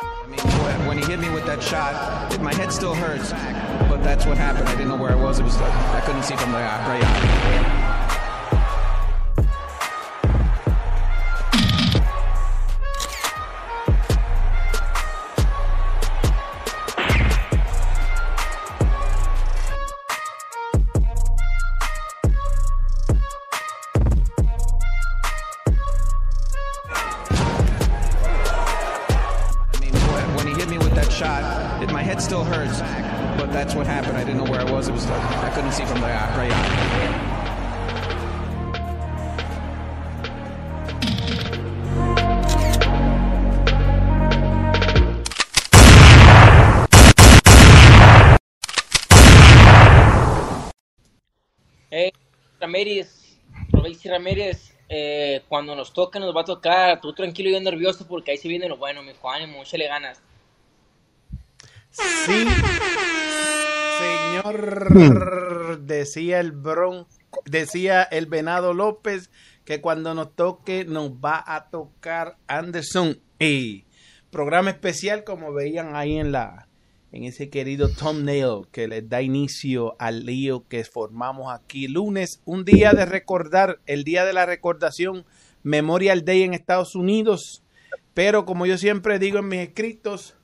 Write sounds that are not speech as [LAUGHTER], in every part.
I mean, when he hit me with that shot, my head still hurts, but that's what happened. I didn't know where I was. It was like I couldn't see from the right eye. Nos toca, nos va a tocar. Tú tranquilo yo nervioso porque ahí se viene lo bueno, mi Juan, ánimo, échale ganas. Sí, señor, decía el Bron, decía el Venado López que cuando nos toque nos va a tocar Anderson y programa especial como veían ahí en la en ese querido thumbnail que les da inicio al lío que formamos aquí lunes, un día de recordar, el día de la recordación Memorial Day en Estados Unidos, pero como yo siempre digo en mis escritos,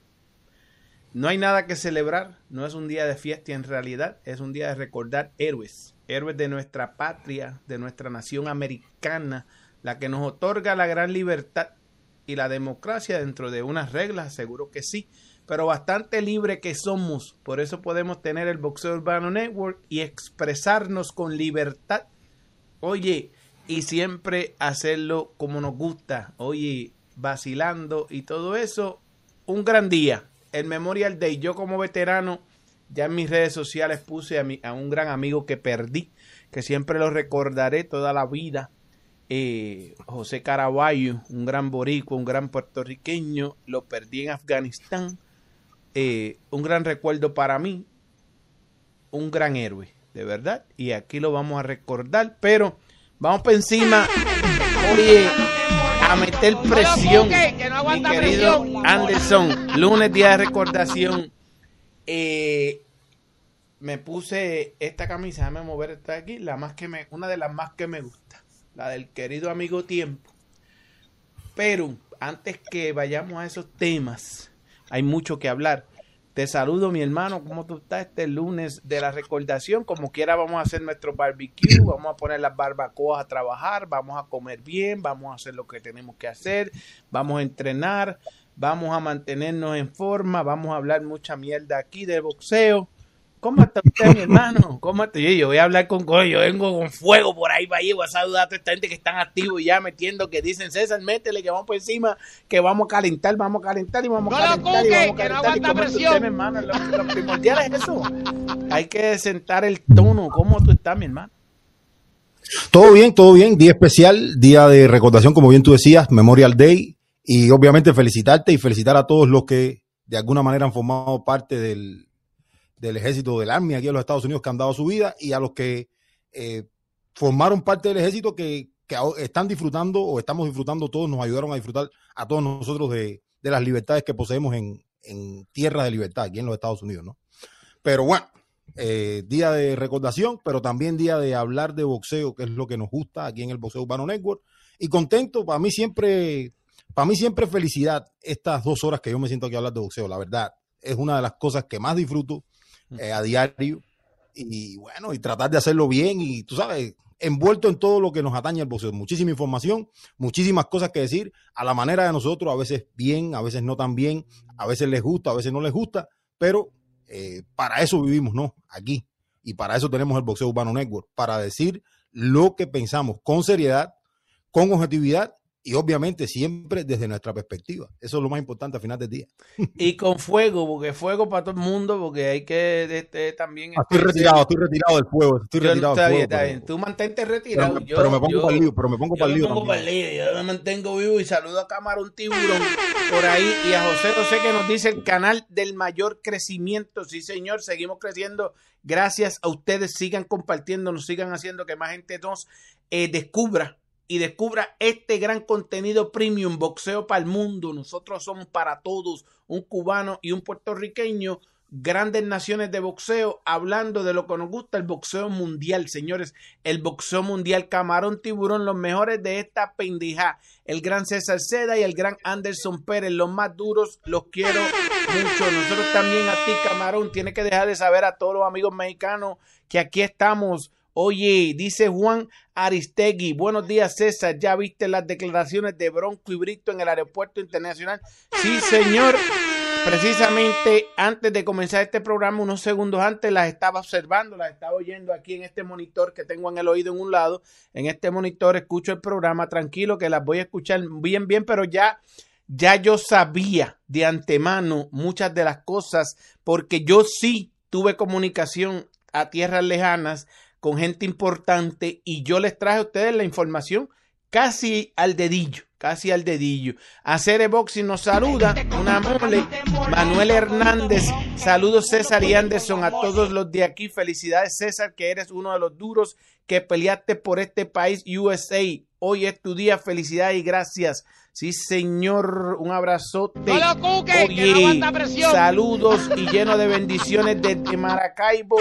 no hay nada que celebrar, no es un día de fiesta en realidad, es un día de recordar héroes, héroes de nuestra patria, de nuestra nación americana, la que nos otorga la gran libertad y la democracia dentro de unas reglas, seguro que sí, pero bastante libre que somos, por eso podemos tener el Boxeo Urbano Network y expresarnos con libertad. Oye, y siempre hacerlo como nos gusta, oye, vacilando y todo eso, un gran día el Memorial Day. Yo como veterano, ya en mis redes sociales puse a, mi, a un gran amigo que perdí, que siempre lo recordaré toda la vida. Eh, José Caraballo, un gran boricua, un gran puertorriqueño, lo perdí en Afganistán. Eh, un gran recuerdo para mí, un gran héroe, de verdad. Y aquí lo vamos a recordar, pero vamos por encima. Oye, a meter presión, mi querido Anderson. Lunes, día de recordación. Eh, me puse esta camisa, déjame mover esta de aquí, la más que me, una de las más que me gusta, la del querido amigo Tiempo. Pero antes que vayamos a esos temas, hay mucho que hablar. Te saludo, mi hermano. ¿Cómo tú estás este lunes de la recordación? Como quiera, vamos a hacer nuestro barbecue. Vamos a poner las barbacoas a trabajar. Vamos a comer bien. Vamos a hacer lo que tenemos que hacer. Vamos a entrenar. Vamos a mantenernos en forma. Vamos a hablar mucha mierda aquí de boxeo. ¿Cómo está usted, mi hermano? ¿Cómo está? Yo, yo voy a hablar con Coy, yo vengo con fuego por ahí para ahí, voy a saludar a toda esta gente que están activos y ya metiendo, que dicen, César, métele, que vamos por encima, que vamos a calentar, vamos a calentar y vamos a No lo calentar y cuque, vamos a que no calentar. ¿Y aguanta presión. usted, mi hermano? Lo, lo primordial es eso. Hay que sentar el tono. ¿Cómo tú estás, mi hermano? Todo bien, todo bien. Día especial, día de recordación, como bien tú decías, Memorial Day. Y obviamente felicitarte y felicitar a todos los que de alguna manera han formado parte del, del ejército del Army aquí en los Estados Unidos que han dado su vida y a los que eh, formaron parte del ejército que, que están disfrutando o estamos disfrutando todos, nos ayudaron a disfrutar a todos nosotros de, de las libertades que poseemos en, en tierra de libertad aquí en los Estados Unidos, ¿no? Pero bueno, eh, día de recordación, pero también día de hablar de boxeo, que es lo que nos gusta aquí en el Boxeo Urbano Network. Y contento, para mí siempre, para mí siempre felicidad estas dos horas que yo me siento aquí a hablar de boxeo, la verdad. Es una de las cosas que más disfruto eh, a diario. Y bueno, y tratar de hacerlo bien y tú sabes, envuelto en todo lo que nos atañe al boxeo. Muchísima información, muchísimas cosas que decir, a la manera de nosotros, a veces bien, a veces no tan bien, a veces les gusta, a veces no les gusta, pero eh, para eso vivimos, ¿no? Aquí. Y para eso tenemos el Boxeo Urbano Network, para decir lo que pensamos con seriedad, con objetividad y obviamente siempre desde nuestra perspectiva. Eso es lo más importante al final del día. Y con fuego, porque fuego para todo el mundo, porque hay que este, también... Estoy retirado, estoy retirado del fuego, estoy Yo- retirado está del bien, fuego. está pero- bien. Tú mantente retirado. pero, yo, pero me pongo yo- para el lío, pero me pongo para el me lío pongo para el lío, yo me mantengo vivo y saludo a Camarón Tiburón por ahí y a José José que nos dice el canal del mayor crecimiento. Sí, señor, seguimos creciendo. Gracias a ustedes, sigan compartiendo, nos sigan haciendo que más gente nos eh, descubra y descubra este gran contenido premium, boxeo para el mundo. Nosotros somos para todos, un cubano y un puertorriqueño, grandes naciones de boxeo, hablando de lo que nos gusta, el boxeo mundial, señores, el boxeo mundial, camarón, tiburón, los mejores de esta pendeja, el gran César Seda y el gran Anderson Pérez, los más duros, los quiero mucho. Nosotros también a ti, camarón, tiene que dejar de saber a todos los amigos mexicanos que aquí estamos Oye, dice Juan Aristegui, buenos días César, ¿ya viste las declaraciones de Bronco y Brito en el aeropuerto internacional? Sí, señor. Precisamente antes de comenzar este programa, unos segundos antes, las estaba observando, las estaba oyendo aquí en este monitor que tengo en el oído en un lado. En este monitor escucho el programa, tranquilo que las voy a escuchar bien, bien, pero ya, ya yo sabía de antemano muchas de las cosas, porque yo sí tuve comunicación a tierras lejanas con gente importante y yo les traje a ustedes la información casi al dedillo, casi al dedillo. Hacer Boxing nos saluda, una mole, Manuel Hernández, saludos César y Anderson a todos los de aquí, felicidades César que eres uno de los duros que peleaste por este país USA. Hoy es tu día, felicidades y gracias. Sí, señor, un abrazote. Oye, saludos y lleno de bendiciones desde Maracaibo,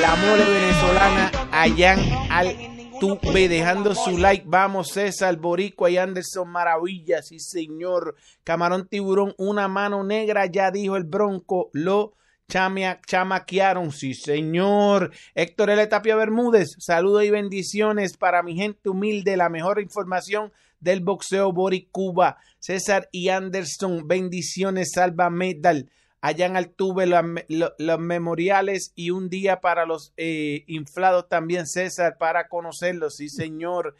la mole venezolana, allá al tuve dejando su like. Vamos, César, Boricua y Anderson Maravilla, sí, señor. Camarón Tiburón, una mano negra, ya dijo el Bronco, lo chamaquearon, sí, señor. Héctor L. Tapia Bermúdez, saludos y bendiciones para mi gente humilde, la mejor información del boxeo Bori Cuba. César y Anderson, bendiciones, salva medal. Allá en Altuve los, memoriales y un día para los eh, inflados también, César, para conocerlos. Sí, señor.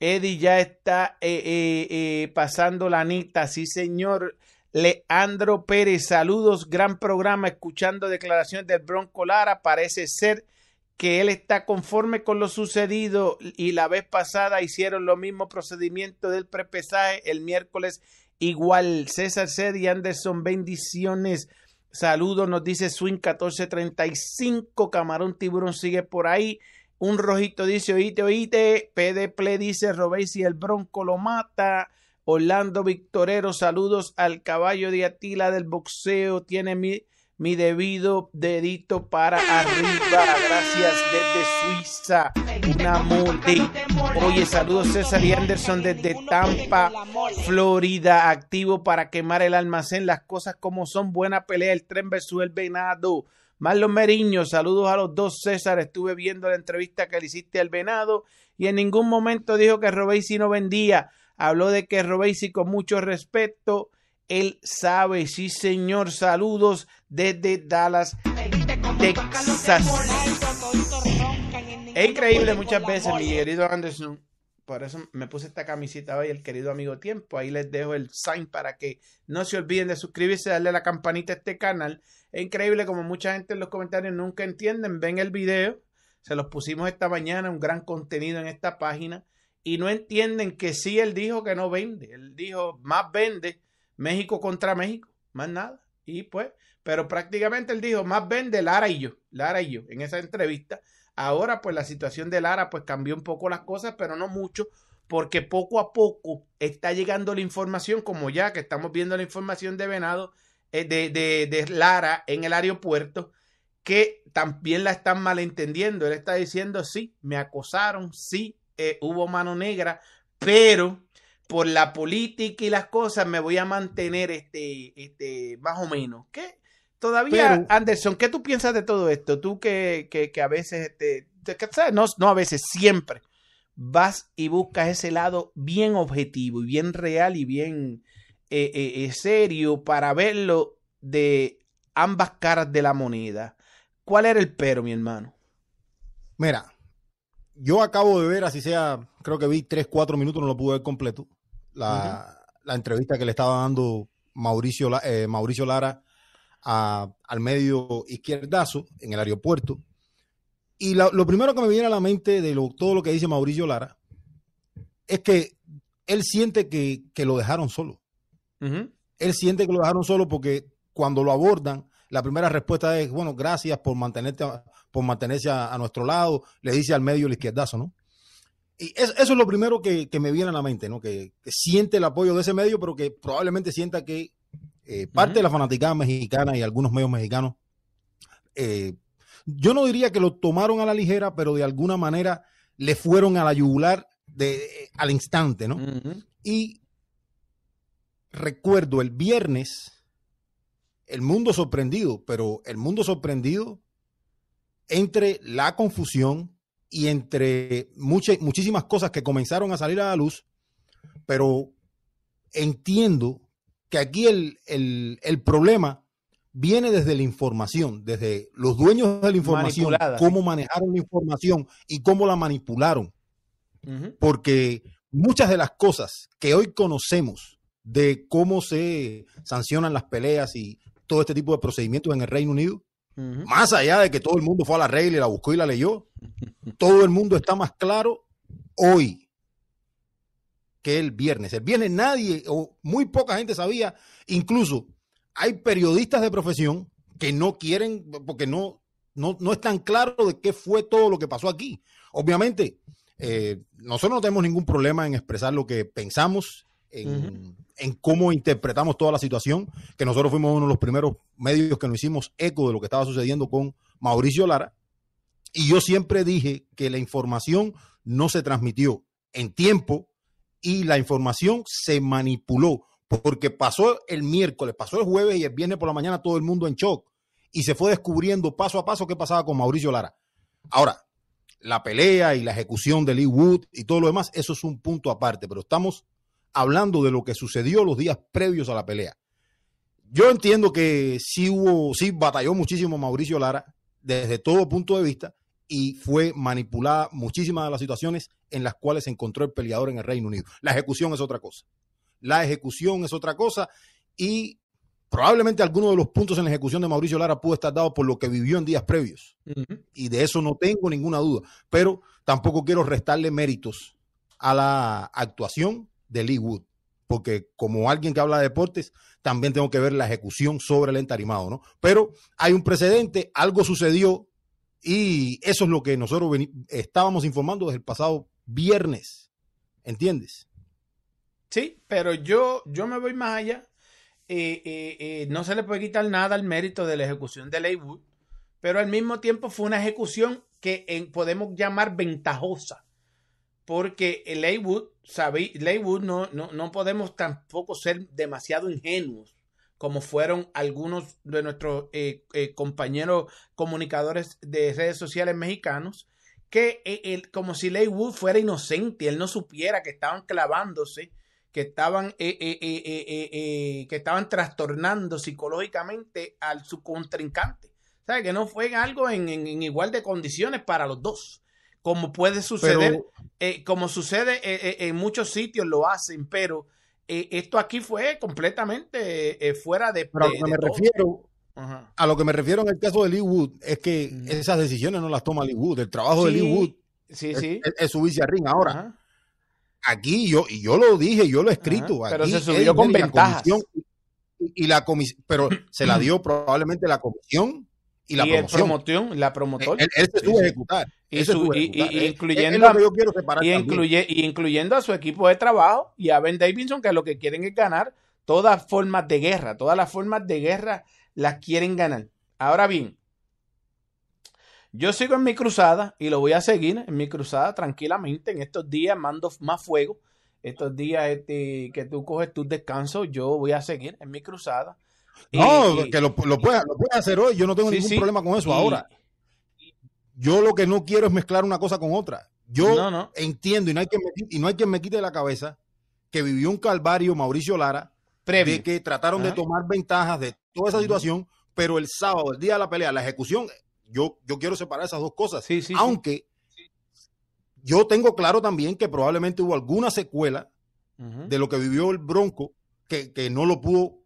Eddie ya está eh, eh, pasando la anita. Sí, señor. Leandro Pérez, saludos, gran programa, escuchando declaraciones del Bronco Lara. Parece ser que él está conforme con lo sucedido y la vez pasada hicieron lo mismo procedimiento del prepesaje el miércoles igual. César Ced y Anderson, bendiciones. Saludos, nos dice Swing 1435. Camarón Tiburón sigue por ahí. Un rojito dice, oíte, oíte. PDP dice, Robéis el Bronco lo mata. Orlando Victorero, saludos al caballo de Atila del boxeo. Tiene mi mi debido dedito para arriba. Gracias desde Suiza. Una multi. Oye, saludos César y Anderson desde Tampa, Florida. Activo para quemar el almacén. Las cosas como son. Buena pelea. El tren versus el venado. Marlon Meriño, saludos a los dos César. Estuve viendo la entrevista que le hiciste al venado y en ningún momento dijo que Robesi no vendía. Habló de que Robesi con mucho respeto él sabe, sí señor. Saludos desde Dallas, Texas. Es increíble muchas veces, mi querido Anderson. Por eso me puse esta camiseta hoy, el querido amigo Tiempo. Ahí les dejo el sign para que no se olviden de suscribirse, darle a la campanita a este canal. Es increíble como mucha gente en los comentarios nunca entienden, ven el video. Se los pusimos esta mañana, un gran contenido en esta página. Y no entienden que sí, él dijo que no vende. Él dijo, más vende México contra México, más nada. Y pues, pero prácticamente él dijo, más vende Lara y yo, Lara y yo, en esa entrevista. Ahora, pues la situación de Lara, pues cambió un poco las cosas, pero no mucho, porque poco a poco está llegando la información, como ya que estamos viendo la información de Venado, eh, de, de, de Lara en el aeropuerto, que también la están malentendiendo. Él está diciendo, sí, me acosaron, sí, eh, hubo mano negra, pero por la política y las cosas me voy a mantener este, este más o menos. ¿Qué? Todavía, Anderson, ¿qué tú piensas de todo esto? Tú que, que, a veces, este, no, no a veces, siempre vas y buscas ese lado bien objetivo y bien real y bien eh, eh, eh, serio para verlo de ambas caras de la moneda. ¿Cuál era el pero, mi hermano? Mira, yo acabo de ver, así sea, creo que vi tres, cuatro minutos, no lo pude ver completo la, entrevista que le estaba dando Mauricio, eh, Mauricio Lara al medio izquierdazo en el aeropuerto. Y lo primero que me viene a la mente de todo lo que dice Mauricio Lara es que él siente que, lo dejaron solo. Él siente que lo dejaron solo porque cuando lo abordan, la primera respuesta es, bueno, gracias por, mantenerte, por mantenerse a, nuestro lado, le dice al medio el izquierdazo, ¿no? Y eso, es lo primero que, me viene a la mente, ¿no? Que, siente el apoyo de ese medio, pero que probablemente sienta que eh, parte de la fanaticada mexicana y algunos medios mexicanos, eh, yo no diría que lo tomaron a la ligera, pero de alguna manera le fueron a la yugular de, al instante, ¿no? Y recuerdo el viernes, el mundo sorprendido, pero el mundo sorprendido entre la confusión y entre muchas, muchísimas cosas que comenzaron a salir a la luz, pero entiendo que aquí el, el, problema viene desde la información, desde los dueños de la información, cómo manejaron la información y cómo la manipularon. Porque muchas de las cosas que hoy conocemos de cómo se sancionan las peleas y todo este tipo de procedimientos en el Reino Unido, más allá de que todo el mundo fue a la regla y la buscó y la leyó, todo el mundo está más claro hoy que el viernes. El viernes nadie o muy poca gente sabía, incluso hay periodistas de profesión que no quieren, porque no, no, no están claros de qué fue todo lo que pasó aquí. Obviamente, eh, nosotros no tenemos ningún problema en expresar lo que pensamos en, cómo interpretamos toda la situación, que nosotros fuimos uno de los primeros medios que nos hicimos eco de lo que estaba sucediendo con Mauricio Lara. Y yo siempre dije que la información no se transmitió en tiempo y la información se manipuló, porque pasó el miércoles, pasó el jueves y el viernes por la mañana todo el mundo en shock y se fue descubriendo paso a paso qué pasaba con Mauricio Lara. Ahora, la pelea y la ejecución de Lee Wood y todo lo demás, eso es un punto aparte, pero estamos hablando de lo que sucedió los días previos a la pelea. Yo entiendo que sí hubo, sí batalló muchísimo Mauricio Lara desde todo punto de vista y fue manipulada muchísimas de las situaciones en las cuales se encontró el peleador en el Reino Unido. La ejecución es otra cosa. La ejecución es otra cosa y probablemente alguno de los puntos en la ejecución de Mauricio Lara pudo estar dado por lo que vivió en días previos. Y de eso no tengo ninguna duda. Pero tampoco quiero restarle méritos a la actuación de Lee Wood, porque como alguien que habla de deportes, también tengo que ver la ejecución sobre el entarimado, ¿no? Pero hay un precedente, algo sucedió y eso es lo que nosotros estábamos informando desde el pasado viernes, ¿entiendes? Sí, pero yo, yo me voy más allá. Eh, eh, eh, no se le puede quitar nada al mérito de la ejecución de Lee Wood, pero al mismo tiempo fue una ejecución que podemos llamar ventajosa porque Leywood, sabe, Leywood no, no, no podemos tampoco ser demasiado ingenuos como fueron algunos de nuestros eh, eh, compañeros comunicadores de redes sociales mexicanos, que eh, como si Leywood fuera inocente, él no supiera que estaban clavándose, que estaban, que estaban trastornando psicológicamente al su contrincante. ¿Sabe? Que no fue algo en igual de condiciones para los dos como puede suceder, eh, como sucede eh, eh, en muchos sitios lo hacen, pero esto aquí fue completamente fuera de... Pero a lo que me refiero, a lo que me refiero en el caso de Lee Wood, es que esas decisiones no las toma Lee Wood, el trabajo de Lee Wood sí, sí. Es, subirse a ring. Ahora, aquí yo, y yo lo dije, yo lo he escrito, pero se subió con ventajas. Y, la comisión, pero se la dio probablemente la comisión y la promoción. la promotor. Él, se tuvo a ejecutar. Y, incluyendo, incluyendo a su equipo de trabajo y a Ben Davidson, que lo que quieren es ganar todas formas de guerra. Todas las formas de guerra las quieren ganar. Ahora bien, yo sigo en mi cruzada y lo voy a seguir en mi cruzada tranquilamente. En estos días mando más fuego. Estos días este, que tú coges tus descansos, yo voy a seguir en mi cruzada. No, que lo, lo, puedes, hacer hoy. Yo no tengo ningún problema con eso ahora. Yo lo que no quiero es mezclar una cosa con otra. Yo entiendo y no, hay que me, y no hay quien me quite la cabeza que vivió un calvario Mauricio Lara de que trataron de tomar ventajas de toda esa situación, pero el sábado, el día de la pelea, la ejecución, yo, yo quiero separar esas dos cosas. aunque yo tengo claro también que probablemente hubo alguna secuela de lo que vivió el Bronco que, que no lo pudo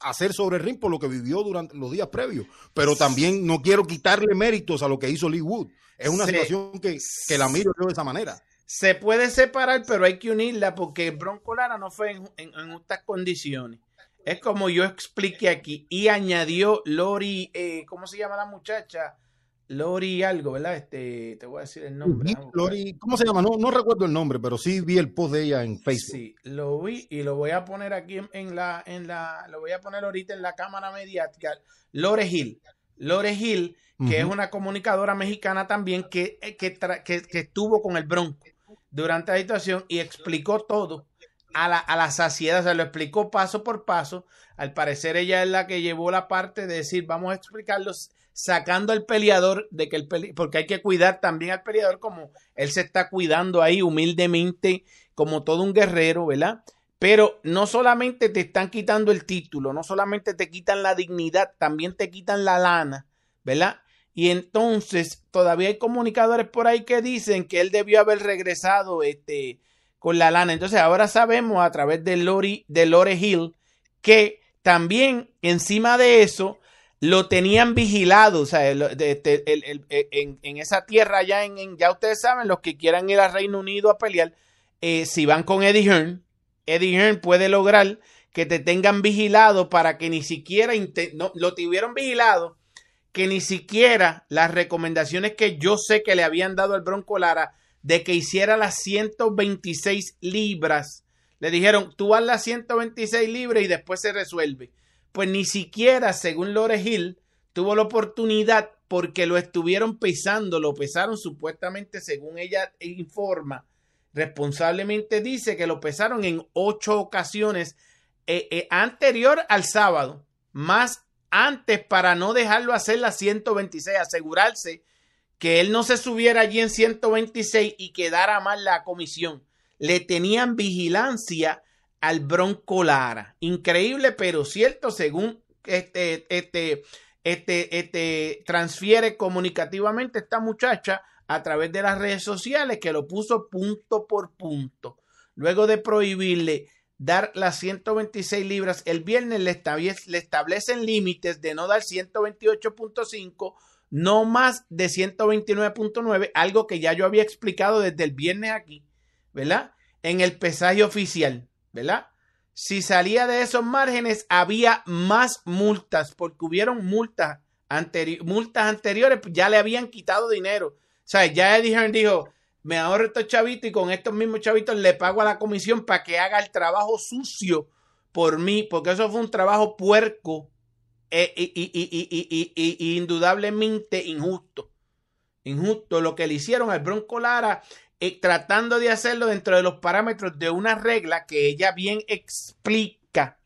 hacer sobre el ring por lo que vivió durante los días previos. Pero también no quiero quitarle méritos a lo que hizo Lee Wood. Es una situación que, la miro yo de esa manera. Se puede separar, pero hay que unirla porque Bronco Lara no fue en, estas condiciones. Es como yo expliqué aquí. Y añadió Lori, eh, ¿cómo se llama la muchacha? Lori algo, ¿verdad? Este, te voy a decir el nombre. Lori, ¿cómo se llama? No, no recuerdo el nombre, pero sí vi el post de ella en Facebook. Sí, lo vi y lo voy a poner aquí en, la, en la, lo voy a poner ahorita en la cámara mediática. Lore Hill. Lore Hill, que es una comunicadora mexicana también que, eh, que, que, estuvo con el Bronco durante la situación y explicó todo a la, a la saciedad, se lo explicó paso por paso. Al parecer ella es la que llevó la parte de decir, vamos a explicarlos sacando al peleador de que el porque hay que cuidar también al peleador como él se está cuidando ahí humildemente como todo un guerrero, ¿verdad? Pero no solamente te están quitando el título, no solamente te quitan la dignidad, también te quitan la lana, ¿verdad? Y entonces todavía hay comunicadores por ahí que dicen que él debió haber regresado este, con la lana. Entonces ahora sabemos a través de Lori, de Lore Hill que también encima de eso lo tenían vigilado, o sea, este, en, esa tierra allá, en, ya ustedes saben, los que quieran ir al Reino Unido a pelear, eh, si van con Eddie Hearn, Eddie Hearn puede lograr que te tengan vigilado para que ni siquiera, no, lo tuvieron vigilado, que ni siquiera las recomendaciones que yo sé que le habían dado al Bronco Lara de que hiciera las 126 libras, le dijeron, tú haz las 126 libras y después se resuelve pues ni siquiera, según Lore Hill, tuvo la oportunidad porque lo estuvieron pesando, lo pesaron supuestamente, según ella informa, responsablemente dice que lo pesaron en ocho ocasiones eh, eh, anterior al sábado, más antes para no dejarlo hacer las 126, asegurarse que él no se subiera allí en 126 y quedara mal la comisión. Le tenían vigilancia al Bronco Lara. Increíble, pero cierto, según este, este, este, este, transfiere comunicativamente esta muchacha a través de las redes sociales que lo puso punto por punto. Luego de prohibirle dar las 126 libras, el viernes le, le establecen límites de no dar 128.5, no más de 129.9, algo que ya yo había explicado desde el viernes aquí, ¿verdad? En el pesaje oficial. ¿Verdad? Si salía de esos márgenes, había más multas, porque hubieron multas, multas anteriores, pues ya le habían quitado dinero. O sea, ya Eddie dijo, me ahorro estos chavitos y con estos mismos chavitos le pago a la comisión para que haga el trabajo sucio por mí, porque eso fue un trabajo puerco e, indudablemente injusto. Injusto lo que le hicieron al Bronco Lara eh, tratando de hacerlo dentro de los parámetros de una regla que ella bien explica,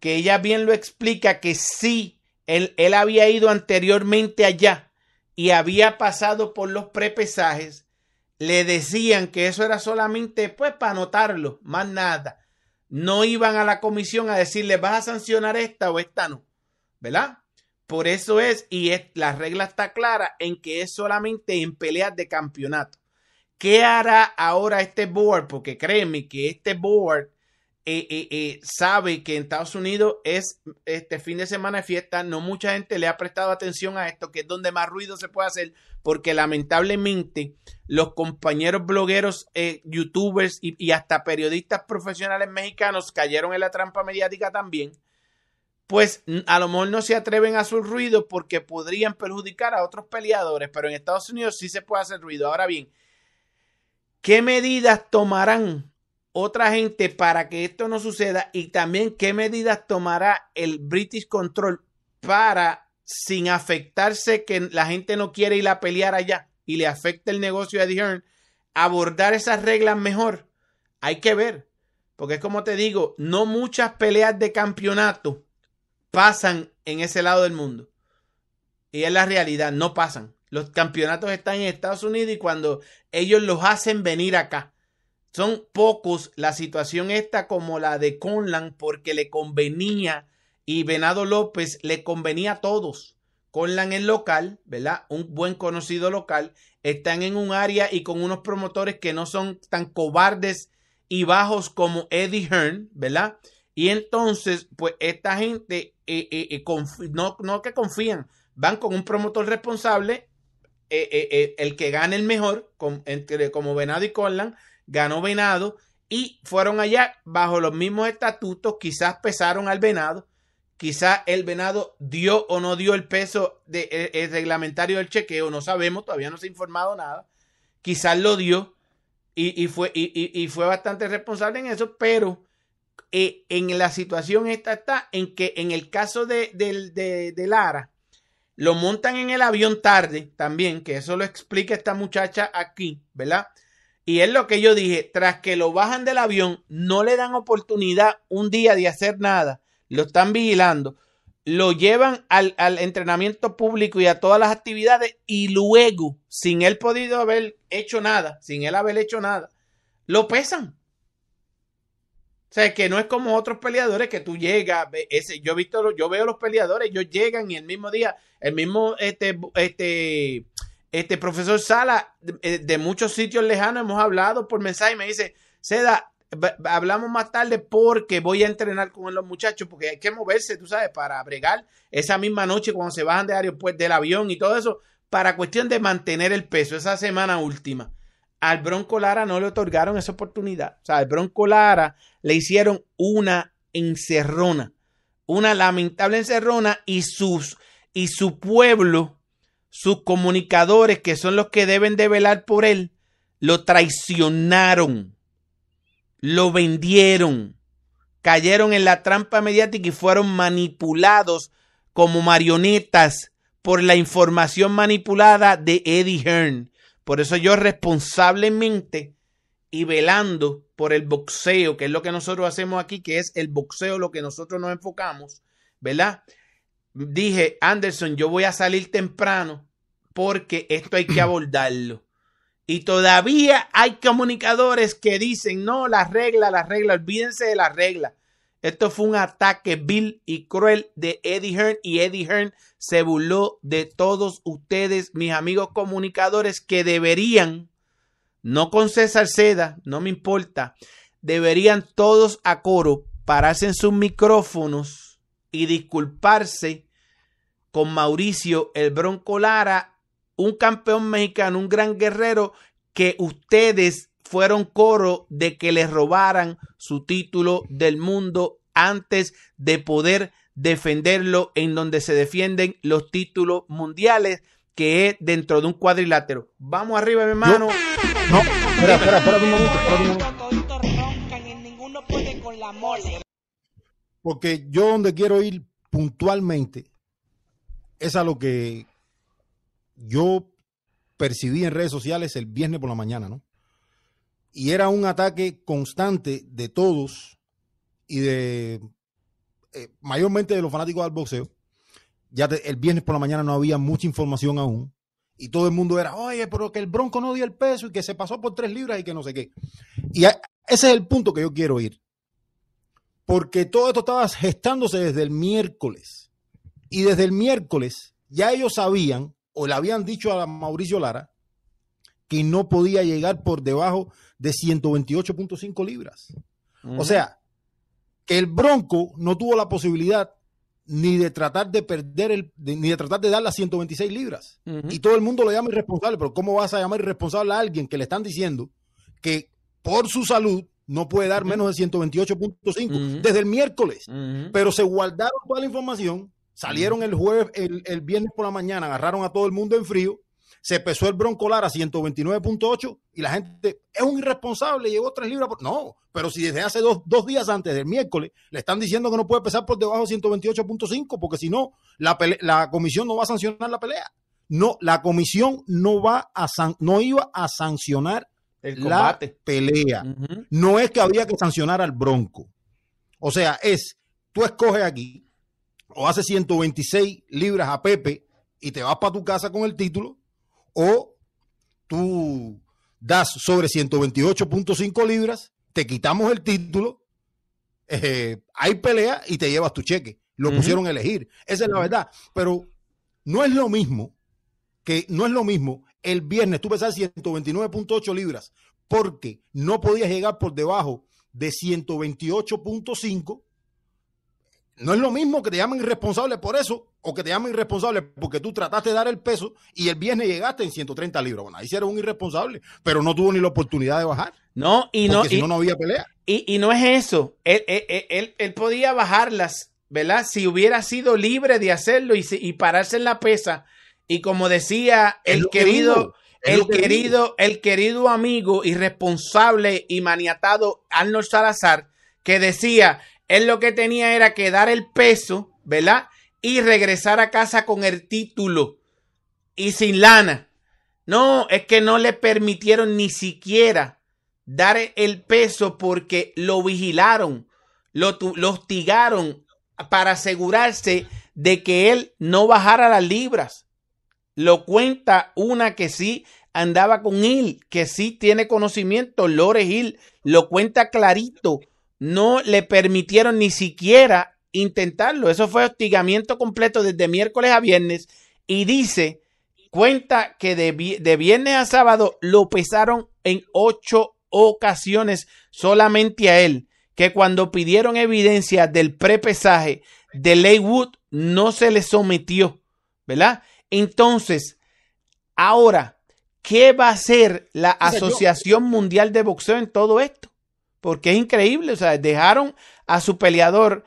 que ella bien lo explica, que sí, él, él había ido anteriormente allá y había pasado por los prepesajes, le decían que eso era solamente pues para anotarlo, más nada. No iban a la comisión a decirle vas a sancionar esta o esta no, ¿verdad? Por eso es, y es, la regla está clara en que es solamente en peleas de campeonato. ¿Qué hará ahora este board? Porque créeme que este board eh, eh, eh, sabe que en Estados Unidos es este fin de semana de fiesta. No mucha gente le ha prestado atención a esto, que es donde más ruido se puede hacer, porque lamentablemente los compañeros blogueros, youtubers y, y hasta periodistas profesionales mexicanos cayeron en la trampa mediática también pues a lo mejor no se atreven a hacer ruido porque podrían perjudicar a otros peleadores, pero en Estados Unidos sí se puede hacer ruido. Ahora bien, ¿Qué medidas tomarán otra gente para que esto no suceda? Y también qué medidas tomará el British Control para, sin afectarse que la gente no quiere ir a pelear allá y le afecte el negocio a Eddie Hearn, abordar esas reglas mejor. Hay que ver, porque es como te digo, no muchas peleas de campeonato pasan en ese lado del mundo. Y es la realidad, no pasan. Los campeonatos están en Estados Unidos y cuando ellos los hacen venir acá. Son pocos la situación esta como la de Conlan porque le convenía y Venado López le convenía a todos. Conlan es local, ¿verdad? Un buen conocido local. Están en un área y con unos promotores que no son tan cobardes y bajos como Eddie Hearn, ¿verdad? Y entonces, pues esta gente, eh, eh, eh, no, no que confían, van con un promotor responsable eh, eh, eh, el que gane el mejor, entre, como Venado y Conlan, ganó Venado y fueron allá bajo los mismos estatutos, quizás pesaron al Venado, Quizá el venado dio o no dio el peso de, el, reglamentario del chequeo, no sabemos, todavía no se ha informado nada. Quizás lo dio y, fue, y, y, fue bastante responsable en eso, pero en la situación esta está en que en el caso de, de, de, de Lara, lo montan en el avión tarde también, que eso lo explica esta muchacha aquí, ¿verdad? Y es lo que yo dije, tras que lo bajan del avión, no le dan oportunidad un día de hacer nada, lo están vigilando, lo llevan al, al, entrenamiento público y a todas las actividades y luego, sin él podido haber hecho nada, sin él haber hecho nada, lo pesan. O sea, que no es como otros peleadores que tú llegas, yo he visto, yo veo los peleadores, ellos llegan y el mismo día, el mismo, este, este, este profesor Sala, de, de muchos sitios lejanos hemos hablado por mensaje y me dice, Seda, hablamos más tarde porque voy a entrenar con los muchachos porque hay que moverse, tú sabes, para bregar esa misma noche cuando se bajan del aeropuerto, del avión y todo eso, para cuestión de mantener el peso esa semana última. Al Bronco Lara no le otorgaron esa oportunidad. O sea, al Bronco Lara le hicieron una encerrona, una lamentable encerrona y sus y su pueblo, sus comunicadores que son los que deben de velar por él, lo traicionaron lo vendieron, cayeron en la trampa mediática y fueron manipulados como marionetas por la información manipulada de Eddie Hearn. Por eso yo responsablemente y velando por el boxeo, que es lo que nosotros hacemos aquí, que es el boxeo lo que nosotros nos enfocamos, ¿verdad? Dije, Anderson, yo voy a salir temprano porque esto hay que [CLEARS THROAT] abordarlo. Y todavía hay comunicadores que dicen, no, la regla, la regla, olvídense de la regla. Esto fue un ataque vil y cruel de Eddie Hearn y Eddie Hearn se burló de todos ustedes, mis amigos comunicadores, que deberían, no con César Seda, no me importa, deberían todos a coro pararse en sus micrófonos y disculparse con Mauricio el Bronco Lara un campeón mexicano, un gran guerrero, que ustedes fueron coro de que les robaran su título del mundo antes de poder defenderlo en donde se defienden los títulos mundiales que es dentro de un cuadrilátero. Vamos arriba, mi hermano. No, espera, espera, espera un momento, espera un momento. Porque yo donde quiero ir puntualmente es a lo que yo percibí en redes sociales el viernes por la mañana, ¿no? Y era un ataque constante de todos y de eh, mayormente de los fanáticos del boxeo. Ya el viernes por la mañana no había mucha información aún. Y todo el mundo era, oye, pero que el Bronco no dio el peso y que se pasó por tres libras y que no sé qué. Y ese es el punto que yo quiero ir. Porque todo esto estaba gestándose desde el miércoles. Y desde el miércoles ya ellos sabían o le habían dicho a Mauricio Lara que no podía llegar por debajo de 128.5 libras. Uh -huh. O sea, que el Bronco no tuvo la posibilidad ni de tratar de perder el, de, ni de tratar de dar las 126 libras. Uh -huh. Y todo el mundo lo llama irresponsable, pero ¿cómo vas a llamar irresponsable a alguien que le están diciendo que por su salud no puede dar menos de 128.5 uh -huh. desde el miércoles? Pero se guardaron toda la información Salieron el jueves, el, el, viernes por la mañana, agarraron a todo el mundo en frío, se pesó el Broncolar a 129.8 y la gente es un irresponsable, llegó tres libras. Por... No, pero si desde hace dos, dos, días antes del miércoles le están diciendo que no puede pesar por debajo de 128.5 porque si no, la, la comisión no va a sancionar la pelea. No, la comisión no va a san no iba a sancionar el la pelea. Uh -huh. No es que había que sancionar al Bronco. O sea, es, tú escoges aquí, o hace 126 libras a Pepe y te vas para tu casa con el título, o tú das sobre 128.5 libras, te quitamos el título, eh, hay pelea y te llevas tu cheque. Lo uh -huh. pusieron a elegir. Esa es la verdad. Pero no es lo mismo que no es lo mismo el viernes tú pesas 129.8 libras porque no podías llegar por debajo de 128.5 no es lo mismo que te llamen irresponsable por eso o que te llamen irresponsable porque tú trataste de dar el peso y el viernes llegaste en 130 libras. Bueno, ahí sí eres un irresponsable, pero no tuvo ni la oportunidad de bajar. No, y porque no. si y, no, no había pelea. Y, y no es eso. Él, él, él, él, podía bajarlas ¿verdad? Si hubiera sido libre de hacerlo y, y pararse en la pesa, y como decía el querido, el querido, el querido amigo irresponsable y maniatado Arnold Salazar, que decía, él lo que tenía era que dar el peso, ¿verdad? Y regresar a casa con el título y sin lana. No, es que no le permitieron ni siquiera dar el peso porque lo vigilaron, lo, hostigaron para asegurarse de que él no bajara las libras. Lo cuenta una que sí andaba con él, que sí tiene conocimiento, Lore Hill, lo cuenta clarito. No le permitieron ni siquiera intentarlo. Eso fue hostigamiento completo desde miércoles a viernes. Y dice, cuenta que de, de viernes a sábado lo pesaron en ocho ocasiones solamente a él, que cuando pidieron evidencia del prepesaje de Leywood no se le sometió, ¿verdad? Entonces, ahora, ¿qué va a hacer la Asociación Mundial de Boxeo en todo esto? Porque es increíble, o sea, dejaron a su peleador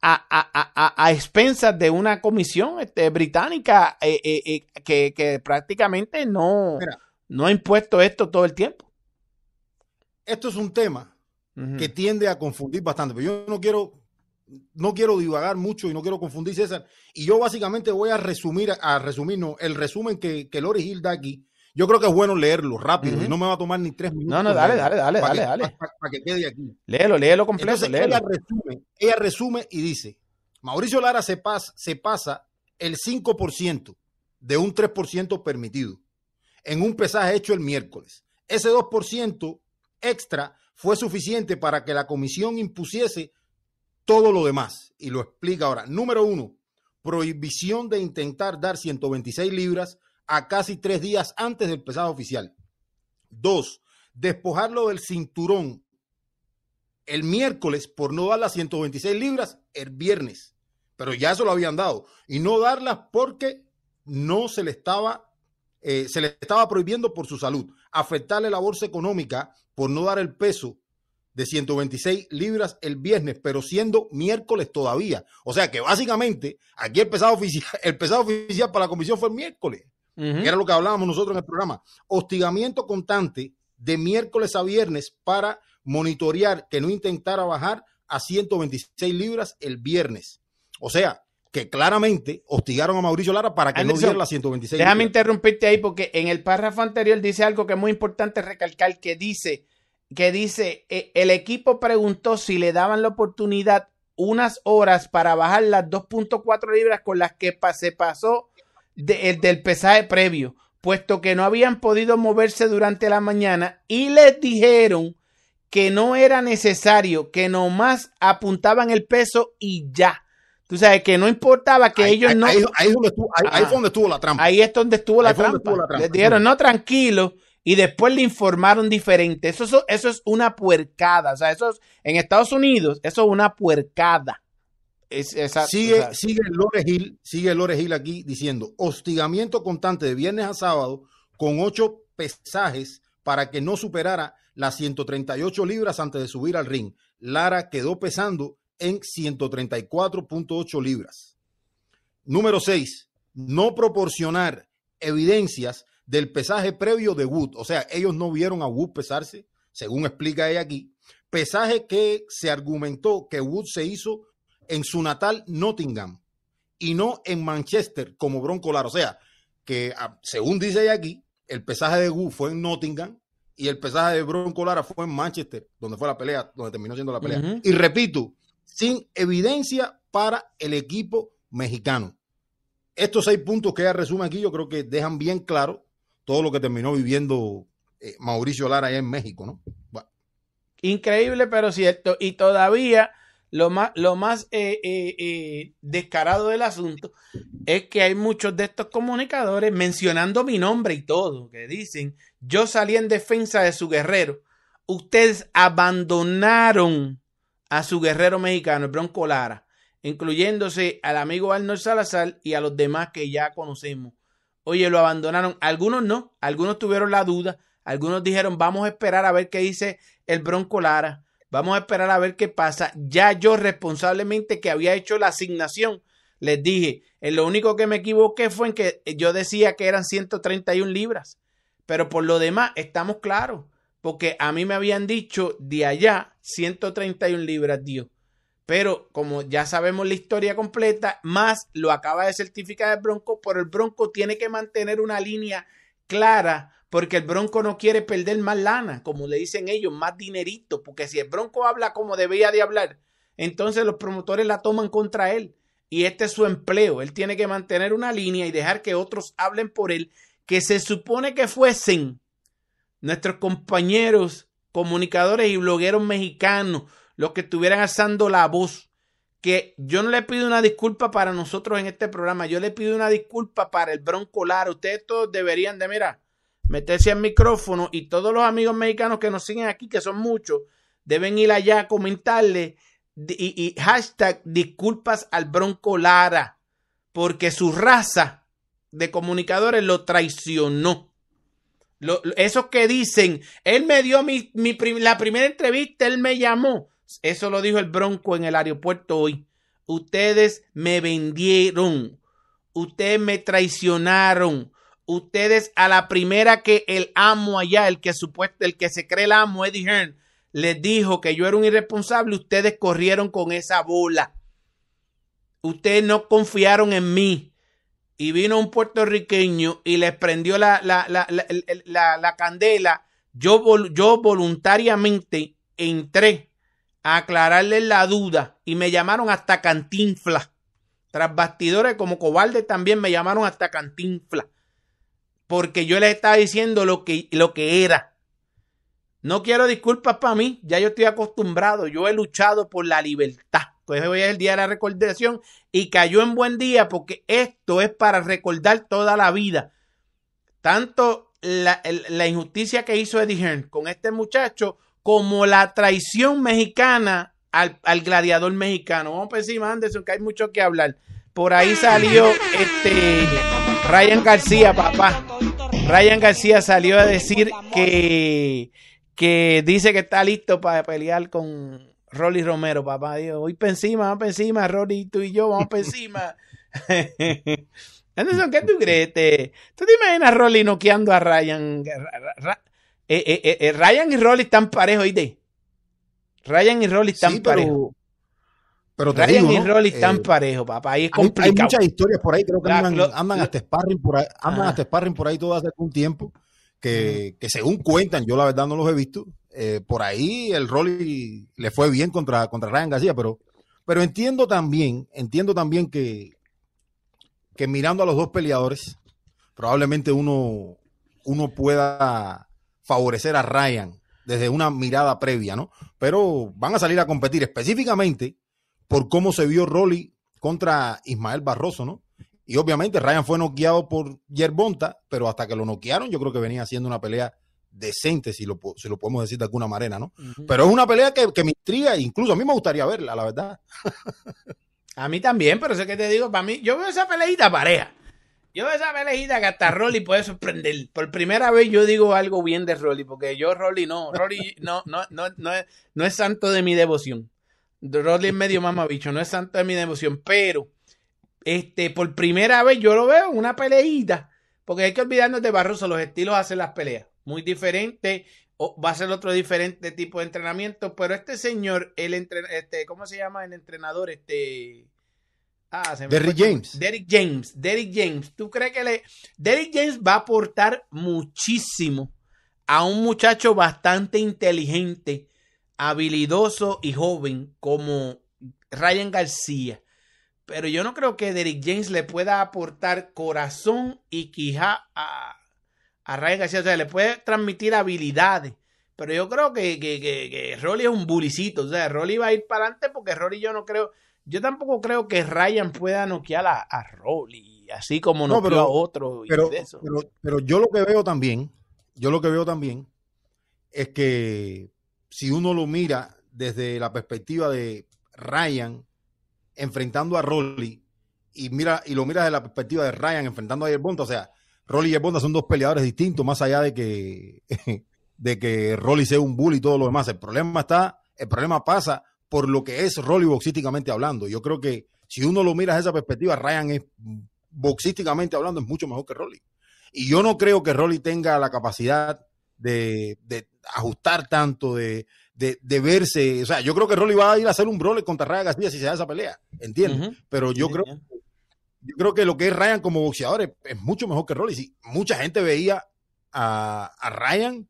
a, expensas de una comisión este, británica eh, eh, eh, que, prácticamente no, no ha impuesto esto todo el tiempo. Esto es un tema que tiende a confundir bastante, pero yo no quiero no quiero divagar mucho y no quiero confundir César. Y yo básicamente voy a resumir, a resumir el resumen que, que Lori Hill da aquí. Yo creo que es bueno leerlo rápido y no me va a tomar ni tres minutos. No, no, dale, dale, dale, dale, dale. Para, que quede aquí. Léelo, léelo completo. Ella, resume, ella resume y dice, Mauricio Lara se pasa, se pasa el 5% de un 3% permitido en un pesaje hecho el miércoles. Ese 2% extra fue suficiente para que la comisión impusiese todo lo demás. Y lo explica ahora. Número uno, prohibición de intentar dar 126 libras a casi tres días antes del pesado oficial. Dos, despojarlo del cinturón el miércoles por no dar las 126 libras el viernes. Pero ya eso lo habían dado. Y no darlas porque no se le estaba, eh, se le estaba prohibiendo por su salud. Afectarle la bolsa económica por no dar el peso de 126 libras el viernes, pero siendo miércoles todavía. O sea que básicamente aquí el pesado oficial, el pesado oficial para la comisión fue el miércoles, que era lo que hablábamos nosotros en el programa. Hostigamiento constante de miércoles a viernes para monitorear que no intentara bajar a 126 libras el viernes. O sea, que claramente hostigaron a Mauricio Lara para que no diera las 126 Déjame interrumpirte ahí porque en el párrafo anterior dice algo que es muy importante recalcar, que dice que dice, eh, el equipo preguntó si le daban la oportunidad unas horas para bajar las 2.4 libras con las que se pasó del pesaje previo, puesto que no habían podido moverse durante la mañana y les dijeron que no era necesario, que nomás apuntaban el peso y ya. Tú sabes que no importaba que ellos no. Ahí, es donde estuvo, la trampa. Ahí es donde estuvo la, trampa. Les dijeron, no, tranquilo, y después le informaron diferente. Eso, eso, es una puercada. O sea, eso es, en Estados Unidos, eso es una puercada. Es, sigue, sigue Lore Gil, sigue Lore Gil aquí diciendo hostigamiento constante de viernes a sábado con ocho pesajes para que no superara las 138 libras antes de subir al ring. Lara quedó pesando en 134.8 libras. Número 6. No proporcionar evidencias del pesaje previo de Wood. O sea, ellos no vieron a Wood pesarse, según explica ella aquí. Pesaje que se argumentó que Wood se hizo en su natal Nottingham y no en Manchester como Bronco Lara. O sea, que ah, según dice aquí, el pesaje de Wood fue en Nottingham y el pesaje de Bronco Lara fue en Manchester, donde fue la pelea, donde terminó siendo la pelea. Y repito, sin evidencia para el equipo mexicano. Estos seis puntos que ella resume aquí, yo creo que dejan bien claro todo lo que terminó viviendo eh, Mauricio Lara allá en México, ¿no? Increíble, pero cierto. Y todavía lo más, más eh, eh, descarado del asunto es que hay muchos de estos comunicadores mencionando mi nombre y todo, que dicen, yo salí en defensa de su guerrero. Ustedes abandonaron a su guerrero mexicano, el Bronco Lara, incluyéndose al amigo Arnold Salazar y a los demás que ya conocemos. Oye, lo abandonaron. Algunos no, algunos tuvieron la duda, algunos dijeron, vamos a esperar a ver qué dice el Bronco Lara. Vamos a esperar a ver qué pasa. Ya yo responsablemente que había hecho la asignación, les dije, en lo único que me equivoqué fue en que yo decía que eran 131 libras. Pero por lo demás, estamos claros. Porque a mí me habían dicho de allá 131 libras, Dios. Pero como ya sabemos la historia completa, más lo acaba de certificar el Bronco, pero el Bronco tiene que mantener una línea clara porque el Bronco no quiere perder más lana, como le dicen ellos, más dinerito, porque si el Bronco habla como debía de hablar, entonces los promotores la toman contra él. Y este es su empleo. Él tiene que mantener una línea y dejar que otros hablen por él, que se supone que fuesen nuestros compañeros comunicadores y blogueros mexicanos, los que estuvieran alzando la voz. Que yo no le pido una disculpa para nosotros en este programa, yo le pido una disculpa para el Bronco Lara. Ustedes todos deberían de, mira, meterse al micrófono y todos los amigos mexicanos que nos siguen aquí, que son muchos, deben ir allá a comentarle y, hashtag disculpas al Bronco Lara, porque su raza de comunicadores lo traicionó. Lo, esos que dicen, él me dio mi la primera entrevista, él me llamó. Eso lo dijo el Bronco en el aeropuerto hoy. Ustedes me vendieron. Ustedes me traicionaron. Ustedes a la primera que el amo allá, el que supuesto, el que se cree el amo, Eddie Hearn, les dijo que yo era un irresponsable, ustedes corrieron con esa bola. Ustedes no confiaron en mí. Y vino un puertorriqueño y les prendió la, la, la, la candela. Yo, yo voluntariamente entré a aclararles la duda y me llamaron hasta Cantinfla. Tras bastidores como cobarde también me llamaron hasta Cantinfla. Porque yo les estaba diciendo lo que, lo que era. No quiero disculpas para mí, ya yo estoy acostumbrado, yo he luchado por la libertad. Pues hoy es el día de la recordación y cayó en buen día porque esto es para recordar toda la vida. Tanto la, la injusticia que hizo Eddie Hearn con este muchacho como la traición mexicana al, al, gladiador mexicano. Vamos por encima, Anderson, que hay mucho que hablar. Por ahí salió este Ryan García, papá. Ryan García salió a decir que, que dice que está listo para pelear con Rolly Romero, papá. Dios, hoy para encima, vamos para encima, Rolly, tú y yo, vamos para encima. [LAUGHS] Anderson, ¿qué tú crees? ¿Tú te imaginas a Rolly noqueando a Ryan? Eh, eh, eh, Ryan y Rolly están parejos, ¿oíste? Ryan y Rolly están parejos. Pero Ryan y Rolly están parejos, papá. Ahí es complicado. Hay, muchas historias por ahí, creo que andan, hasta sparring por ahí, andan hasta sparring por ahí todo hace un tiempo. Que, que, según cuentan, yo la verdad no los he visto. por ahí el Rolly le fue bien contra, contra Ryan García, pero, pero entiendo también, entiendo también que, que mirando a los dos peleadores, probablemente uno, uno pueda favorecer a Ryan desde una mirada previa, ¿no? Pero van a salir a competir específicamente por cómo se vio Rolly contra Ismael Barroso, ¿no? Y obviamente Ryan fue noqueado por Yerbonta, pero hasta que lo noquearon yo creo que venía haciendo una pelea decente, si lo, si lo podemos decir de alguna manera, ¿no? Pero es una pelea que, que me intriga, incluso a mí me gustaría verla, la verdad. [LAUGHS] a mí también, pero sé que te digo, para mí, yo veo esa peleita pareja. Yo esa pelejita que hasta Rolly puede sorprender. Por primera vez yo digo algo bien de Rolly, porque yo Rolly no, Rolly no, no, no, no, es, no es santo de mi devoción. Rolly es [LAUGHS] medio mamabicho, no es santo de mi devoción, pero este, por primera vez yo lo veo una peleita, porque hay que olvidarnos de Barroso, los estilos hacen las peleas, muy diferente, va a ser otro diferente tipo de entrenamiento, pero este señor, el este, ¿cómo se llama el entrenador? Este, Ah, Derrick James. Derrick James. Derrick James. ¿Tú crees que le... Derrick James va a aportar muchísimo a un muchacho bastante inteligente, habilidoso y joven como Ryan García? Pero yo no creo que Derrick James le pueda aportar corazón y quija a, a Ryan García. O sea, le puede transmitir habilidades. Pero yo creo que, que, que, que Rolly es un bulicito. O sea, Rolly va a ir para adelante porque Rolly yo no creo yo tampoco creo que Ryan pueda noquear a, a Rolly, así como no, noqueó a otro. Pero, pero, yo lo que veo también, yo lo que veo también es que si uno lo mira desde la perspectiva de Ryan enfrentando a Rolly y mira y lo mira desde la perspectiva de Ryan enfrentando a Yerbonta, o sea, Rolly y Yerbonta son dos peleadores distintos, más allá de que [LAUGHS] de que Rolly sea un bull y todo lo demás. El problema está El problema pasa por lo que es Rolly boxísticamente hablando. Yo creo que si uno lo mira desde esa perspectiva, Ryan es boxísticamente hablando es mucho mejor que Rolly. Y yo no creo que Rolly tenga la capacidad de, de ajustar tanto, de, de, de, verse. O sea, yo creo que Rolly va a ir a hacer un brawl contra Ryan García si se da esa pelea, ¿entiendes? Uh -huh. Pero yo sí, creo, yo creo que lo que es Ryan como boxeador es, es mucho mejor que Rolly. Si mucha gente veía a, a, Ryan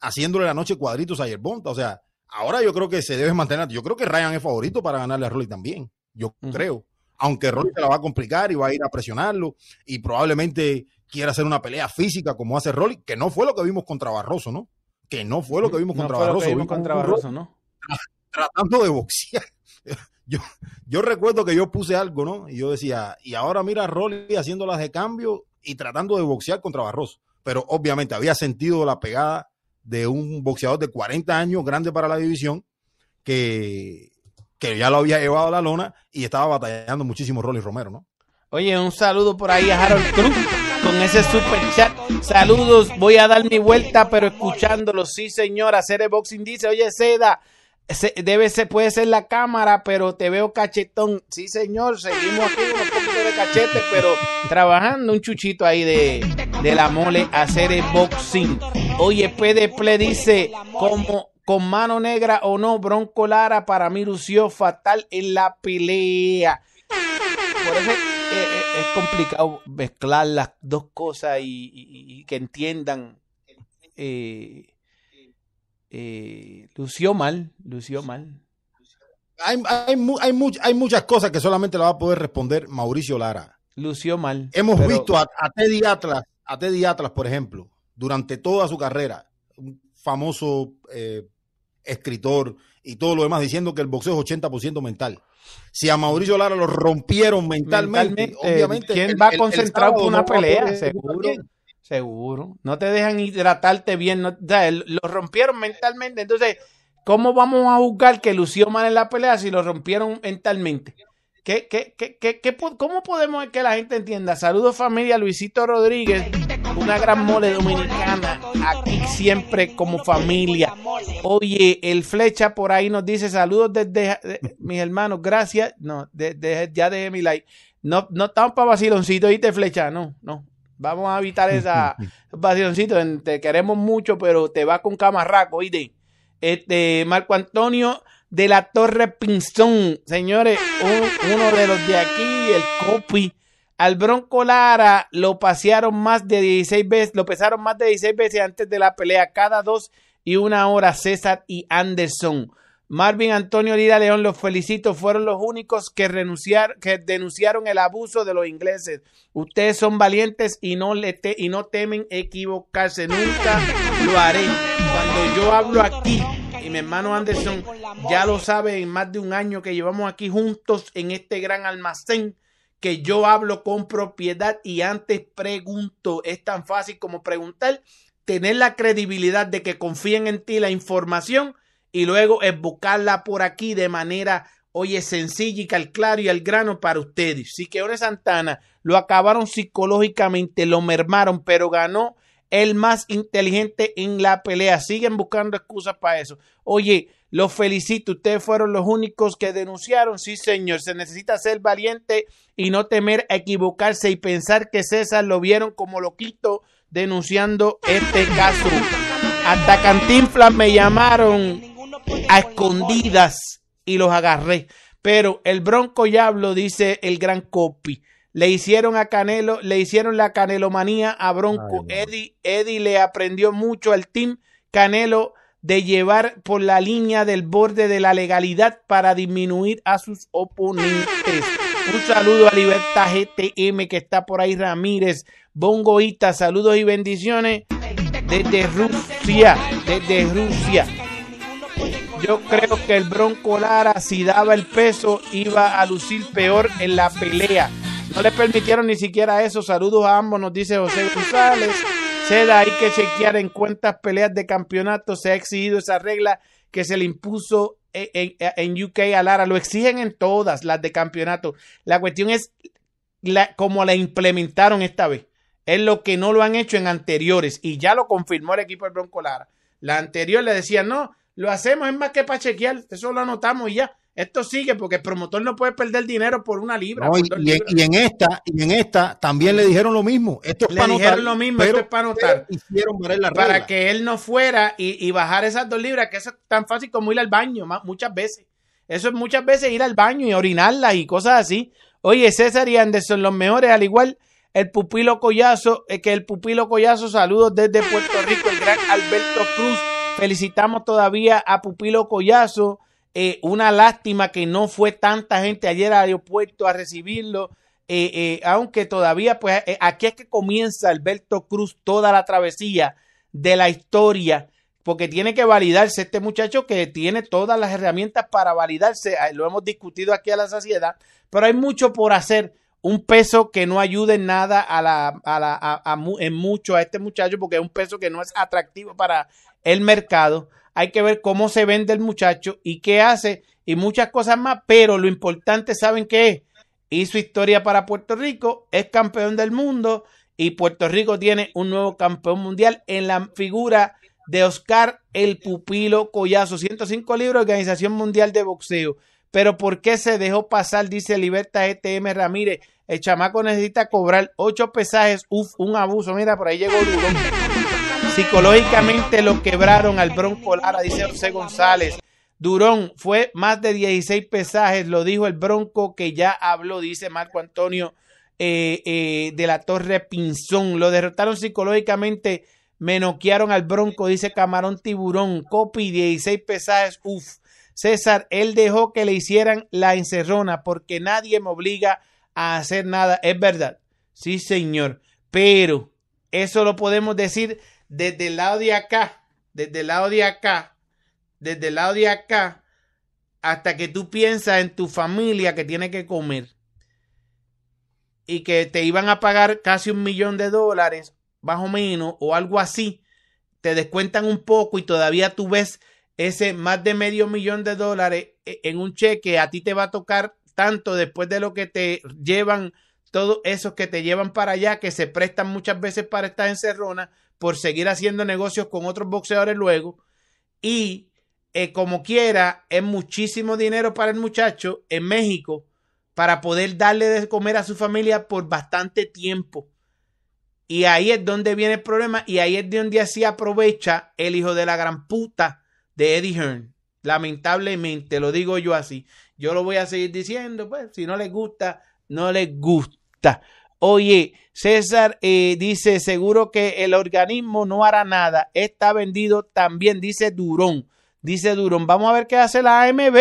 haciéndole la noche cuadritos a Yerbonta, o sea, ahora yo creo que se debe mantener. Yo creo que Ryan es favorito para ganarle a Rolly también. Yo uh -huh. creo. Aunque Rolly se la va a complicar y va a ir a presionarlo y probablemente quiera hacer una pelea física como hace Rolly, que no fue lo que vimos contra Barroso, ¿no? Que no fue lo que vimos no contra fue Barroso. Lo que vimos contra Barroso, ¿no? Tratando de boxear. [LAUGHS] Yo, yo recuerdo que yo puse algo, ¿no? Y yo decía, y ahora mira a Rolly haciéndolas de cambio y tratando de boxear contra Barroso. Pero obviamente había sentido la pegada de un boxeador de 40 años, grande para la división, que, que ya lo había llevado a la lona y estaba batallando muchísimo Rolly Romero, ¿no? Oye, un saludo por ahí a Harold Cruz con ese super chat. Saludos, voy a dar mi vuelta, pero escuchándolo. Sí, señor, hacer el boxing dice, oye, Seda, debe ser, puede ser la cámara, pero te veo cachetón. Sí, señor, seguimos aquí un poquito de cachete, pero trabajando un chuchito ahí de, de la mole, hacer el boxing. Oye, PDP dice, como con mano negra o no, Bronco Lara para mí lució fatal en la pelea. Por eso es, es complicado mezclar las dos cosas y, y, y que entiendan. Eh, eh, lució mal, lució mal. Hay, hay, hay, much, hay, muchas cosas que solamente la va a poder responder Mauricio Lara. Lució mal. Hemos pero... visto a, a, Teddy Atlas, a Teddy Atlas, por ejemplo, durante toda su carrera, un famoso eh, escritor y todo lo demás, diciendo que el boxeo es 80% mental. Si a Mauricio Lara lo rompieron mentalmente, mentalmente obviamente. ¿Quién va a concentrar por una pelea? Seguro. Seguro. No te dejan hidratarte bien. No, o sea, lo rompieron mentalmente. Entonces, ¿cómo vamos a juzgar que lució mal en la pelea si lo rompieron mentalmente? ¿Qué, qué, qué, qué, qué cómo podemos que la gente entienda? Saludos familia, Luisito Rodríguez, una gran mole dominicana, aquí siempre como familia. Oye, el flecha por ahí nos dice saludos desde de, mis hermanos, gracias. No, de, de, ya dejé mi like. No, no estamos para vaciloncito, ¿viste flecha? No, no, Vamos a evitar esa [LAUGHS] vaciloncito. Te queremos mucho, pero te va con camarraco, oíste. Este, Marco Antonio de la Torre Pinzón. Señores, un, uno de los de aquí, el copy. Al Bronco Lara lo pasearon más de 16 veces, lo pesaron más de 16 veces antes de la pelea, cada dos y una hora César y Anderson. Marvin Antonio Lira León, los felicito, fueron los únicos que renunciaron, que denunciaron el abuso de los ingleses. Ustedes son valientes y no, le y no temen equivocarse. Nunca lo haré. Cuando yo hablo aquí, y mi hermano Anderson ya lo sabe en más de un año que llevamos aquí juntos en este gran almacén, que yo hablo con propiedad y antes pregunto. Es tan fácil como preguntar, tener la credibilidad de que confíen en ti la información y luego es buscarla por aquí de manera, oye, sencilla y calclar y al grano para ustedes. Siqueone Santana lo acabaron psicológicamente, lo mermaron, pero ganó el más inteligente en la pelea. Siguen buscando excusas para eso. Oye, los felicito, ustedes fueron los únicos que denunciaron. Sí, señor, se necesita ser valiente y no temer a equivocarse y pensar que César lo vieron como loquito denunciando este caso. Hasta Cantinflas me llamaron a escondidas y los agarré. Pero el Bronco Diablo, dice el gran copy. Le hicieron a Canelo, le hicieron la canelomanía a Bronco. Ay. Eddie, Eddie le aprendió mucho al team Canelo de llevar por la línea del borde de la legalidad para disminuir a sus oponentes. Un saludo a Libertad GTM que está por ahí, Ramírez, Bongoita, saludos y bendiciones desde Rusia, desde Rusia. Yo creo que el Bronco Lara, si daba el peso, iba a lucir peor en la pelea. No le permitieron ni siquiera eso. Saludos a ambos, nos dice José González. Hay que chequear en cuántas peleas de campeonato se ha exigido esa regla que se le impuso en, en, en UK a Lara. Lo exigen en todas las de campeonato. La cuestión es la, cómo la implementaron esta vez. Es lo que no lo han hecho en anteriores y ya lo confirmó el equipo del Bronco Lara. La anterior le decían, no, lo hacemos, es más que para chequear, eso lo anotamos y ya. Esto sigue porque el promotor no puede perder dinero por una libra. No, y, en, libras. y en esta, y en esta también le dijeron lo mismo. Esto es Le para dijeron anotar, lo mismo, esto es para anotar. Hicieron la para regla. que él no fuera y, y bajar esas dos libras, que eso es tan fácil como ir al baño muchas veces. Eso es muchas veces ir al baño y orinarlas y cosas así. Oye, César y Anderson, los mejores, al igual el pupilo Collazo, eh, que el pupilo Collazo, saludos desde Puerto Rico, el gran Alberto Cruz. Felicitamos todavía a Pupilo Collazo. Eh, una lástima que no fue tanta gente ayer al aeropuerto a recibirlo. Eh, eh, aunque todavía, pues aquí es que comienza Alberto Cruz toda la travesía de la historia, porque tiene que validarse este muchacho que tiene todas las herramientas para validarse. Ah, Lo hemos discutido aquí a la saciedad, pero hay mucho por hacer. Un peso que no ayude en nada a la, a la, a- en mucho a este muchacho, porque es un peso que no es atractivo para el mercado. Hay que ver cómo se vende el muchacho y qué hace y muchas cosas más, pero lo importante, ¿saben qué es? Hizo historia para Puerto Rico, es campeón del mundo y Puerto Rico tiene un nuevo campeón mundial en la figura de Oscar el Pupilo Collazo, 105 libros, Organización Mundial de Boxeo. Pero ¿por qué se dejó pasar? Dice Libertad ETM Ramírez. El chamaco necesita cobrar ocho pesajes. Uf, un abuso. Mira, por ahí llegó. Psicológicamente lo quebraron al Bronco Lara, dice José González. Durón fue más de 16 pesajes, lo dijo el Bronco que ya habló, dice Marco Antonio eh, eh, de la Torre Pinzón. Lo derrotaron psicológicamente, me noquearon al Bronco, dice Camarón Tiburón. Copy, 16 pesajes, uf. César, él dejó que le hicieran la encerrona porque nadie me obliga a hacer nada. Es verdad, sí señor, pero eso lo podemos decir desde el lado de acá, desde el lado de acá, desde el lado de acá, hasta que tú piensas en tu familia que tiene que comer y que te iban a pagar casi un millón de dólares, más o menos, o algo así, te descuentan un poco y todavía tú ves ese más de medio millón de dólares e, en un cheque, a ti te va a tocar tanto después de lo que te llevan todos esos que te llevan para allá, que se prestan muchas veces para estar encerrona por seguir haciendo negocios con otros boxeadores luego. Y eh, como quiera, es muchísimo dinero para el muchacho en México para poder darle de comer a su familia por bastante tiempo. Y ahí es donde viene el problema y ahí es donde así aprovecha el hijo de la gran puta de Eddie Hearn. Lamentablemente, lo digo yo así. Yo lo voy a seguir diciendo, pues, si no les gusta, no les gusta. Oye, César eh, dice, seguro que el organismo no hará nada. Está vendido también, dice Durón. Dice Durón, vamos a ver qué hace la AMB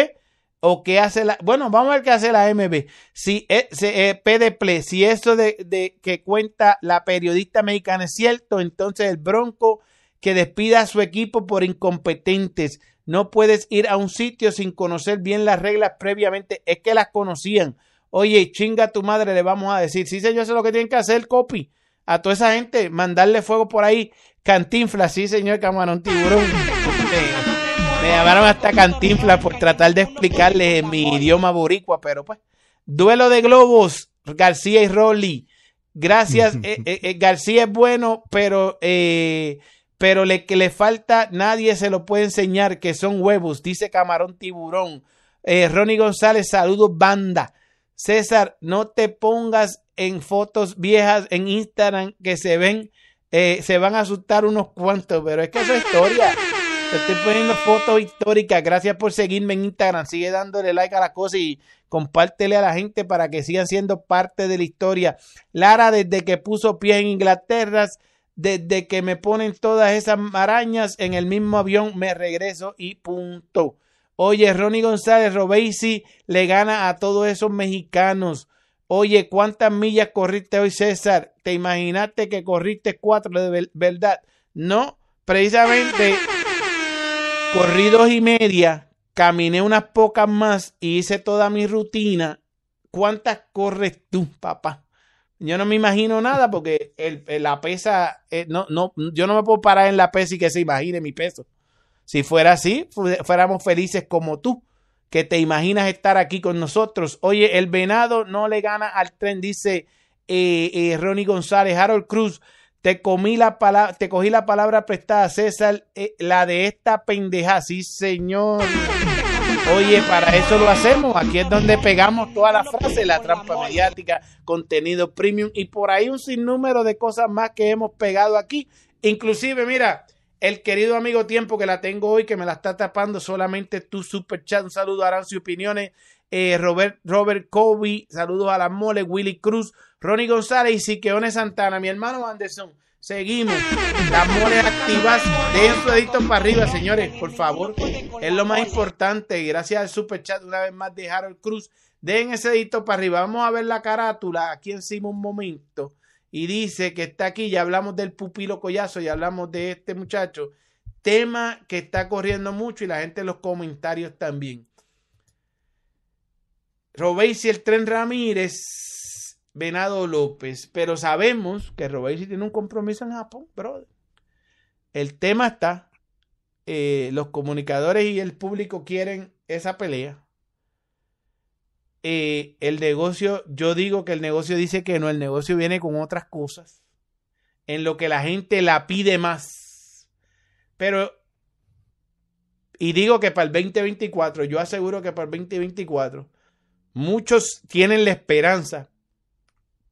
o qué hace la... Bueno, vamos a ver qué hace la AMB. Si se, eh, PDP, si eso de, de que cuenta la periodista mexicana es cierto, entonces el Bronco que despida a su equipo por incompetentes. No puedes ir a un sitio sin conocer bien las reglas previamente. Es que las conocían. Oye, chinga a tu madre, le vamos a decir. Sí, señor, eso es lo que tienen que hacer, copy. A toda esa gente, mandarle fuego por ahí. Cantinfla, sí, señor Camarón Tiburón. Me, me llamaron hasta Cantinfla por tratar de explicarles en mi idioma boricua, pero pues. Duelo de globos, García y Rolly. Gracias, [LAUGHS] eh, eh, eh, García es bueno, pero eh, pero le que le falta, nadie se lo puede enseñar que son huevos, dice Camarón Tiburón. Ronnie González, saludos, banda. César, no te pongas en fotos viejas en Instagram que se ven, eh, se van a asustar unos cuantos, pero es que eso es historia. Te estoy poniendo fotos históricas. Gracias por seguirme en Instagram. Sigue dándole like a la cosa y compártele a la gente para que sigan siendo parte de la historia. Lara, desde que puso pie en Inglaterra, desde que me ponen todas esas marañas en el mismo avión, me regreso y punto. Oye, Ronnie González Robesi le gana a todos esos mexicanos. Oye, ¿cuántas millas corriste hoy, César? ¿Te imaginaste que corriste cuatro de verdad? No, precisamente corrí dos y media, caminé unas pocas más y hice toda mi rutina. ¿Cuántas corres tú, papá? Yo no me imagino nada porque la pesa, eh, no, no, yo no me puedo parar en la pesa y que se imagine mi peso. Si fuera así, fuéramos felices como tú, que te imaginas estar aquí con nosotros. Oye, el venado no le gana al tren, dice eh, eh, Ronnie González. Harold Cruz, Te, comí la palabra, te cogí la palabra prestada, César, eh, la de esta pendeja, sí, señor. Oye, para eso lo hacemos. Aquí es donde pegamos toda la frase, la trampa mediática, contenido premium y por ahí un sinnúmero de cosas más que hemos pegado aquí. Inclusive, mira, el querido amigo Tiempo que la tengo hoy, que me la está tapando solamente tu super chat. Un saludo a Arancio Opiniones. Eh, Robert, Robert Kobe, saludos a la mole, Willy Cruz, Ronnie González y Siqueone Santana. Mi hermano Anderson, seguimos. Las moles activas, dejen su dedito para arriba, señores, por favor. Es lo más importante. Gracias al super chat una vez más de Harold Cruz. Dejen ese dedito para arriba. Vamos a ver la carátula aquí encima un momento y dice que está aquí, ya hablamos del pupilo collazo, ya hablamos de este muchacho, tema que está corriendo mucho y la gente en los comentarios también. Robesi el Tren Ramírez, Venado López, pero sabemos que Robesi tiene un compromiso en Japón, brother. El tema está, eh, los comunicadores y el público quieren esa pelea. Eh, el negocio, yo digo que el negocio dice que no, el negocio viene con otras cosas, en lo que la gente la pide más. Pero, y digo que para el 2024, yo aseguro que para el 2024, muchos tienen la esperanza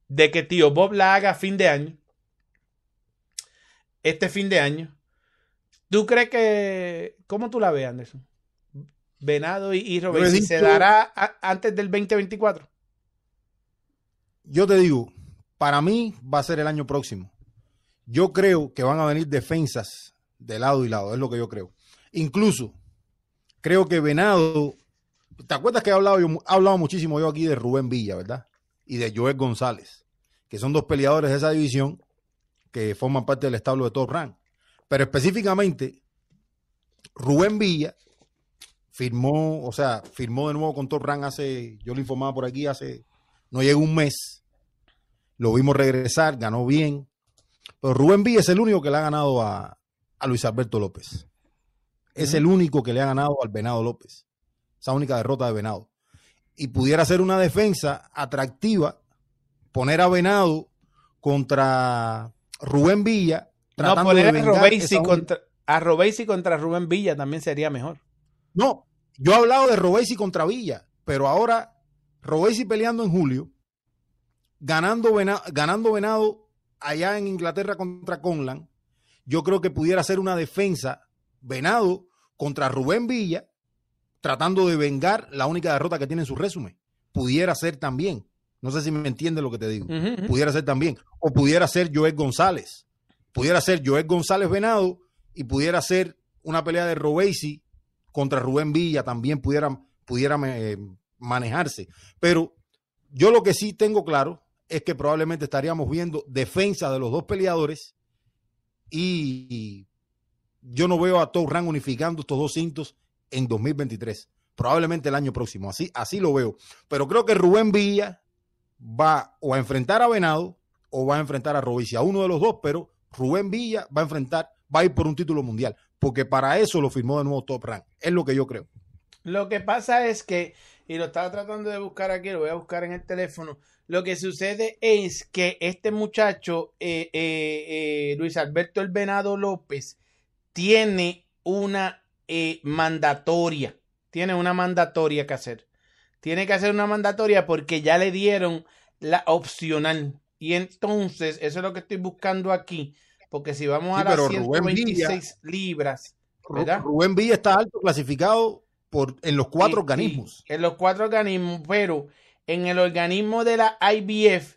de que tío Bob la haga a fin de año. Este fin de año. ¿Tú crees que... ¿Cómo tú la ves, Anderson? Venado y, y ¿se dará antes del 2024? Yo te digo, para mí va a ser el año próximo. Yo creo que van a venir defensas de lado y lado, es lo que yo creo. Incluso, creo que Venado, ¿te acuerdas que he hablado, yo, he hablado muchísimo yo aquí de Rubén Villa, verdad? Y de Joel González, que son dos peleadores de esa división que forman parte del establo de Top Rank. Pero específicamente, Rubén Villa firmó, o sea, firmó de nuevo con Top Rank hace, yo lo informaba por aquí, hace, no llega un mes. Lo vimos regresar, ganó bien. Pero Rubén Villa es el único que le ha ganado a, Luis Alberto López. Es el único que le ha ganado al Venado López. Esa única derrota de Venado. Y pudiera ser una defensa atractiva, poner a Venado contra Rubén Villa. No, poner a contra, a contra Rubén Villa también sería mejor. No, yo he hablado de Robesi contra Villa, pero ahora Robesi peleando en julio, ganando venado, ganando venado allá en Inglaterra contra Conlan, yo creo que pudiera ser una defensa venado contra Rubén Villa, tratando de vengar la única derrota que tiene en su resumen. Pudiera ser también. No sé si me entiende lo que te digo. Pudiera ser también. O pudiera ser Joel González. Pudiera ser Joel González Venado y pudiera ser una pelea de Robesi contra Rubén Villa también pudiera, eh, manejarse. Pero yo lo que sí tengo claro es que probablemente estaríamos viendo defensa de los dos peleadores y yo no veo a Top Rank unificando estos dos cintos en 2023. Probablemente el año próximo. Así, así lo veo. Pero creo que Rubén Villa va o a enfrentar a Venado o va a enfrentar a Robesi. A uno de los dos, pero Rubén Villa va a enfrentar, va a ir por un título mundial porque para eso lo firmó de nuevo Top Rank. Es lo que yo creo. Lo que pasa es que, y lo estaba tratando de buscar aquí, lo voy a buscar en el teléfono. Lo que sucede es que este muchacho, eh, eh, eh, Luis Alberto El Venado López, tiene una mandatoria. Tiene una mandatoria que hacer. Tiene que hacer una mandatoria porque ya le dieron la opcional. Y entonces, eso es lo que estoy buscando aquí. Porque si vamos a las 126 libras, ¿verdad? Rubén Villa está alto clasificado por, en los cuatro organismos. en los cuatro organismos, pero en el organismo de la IBF,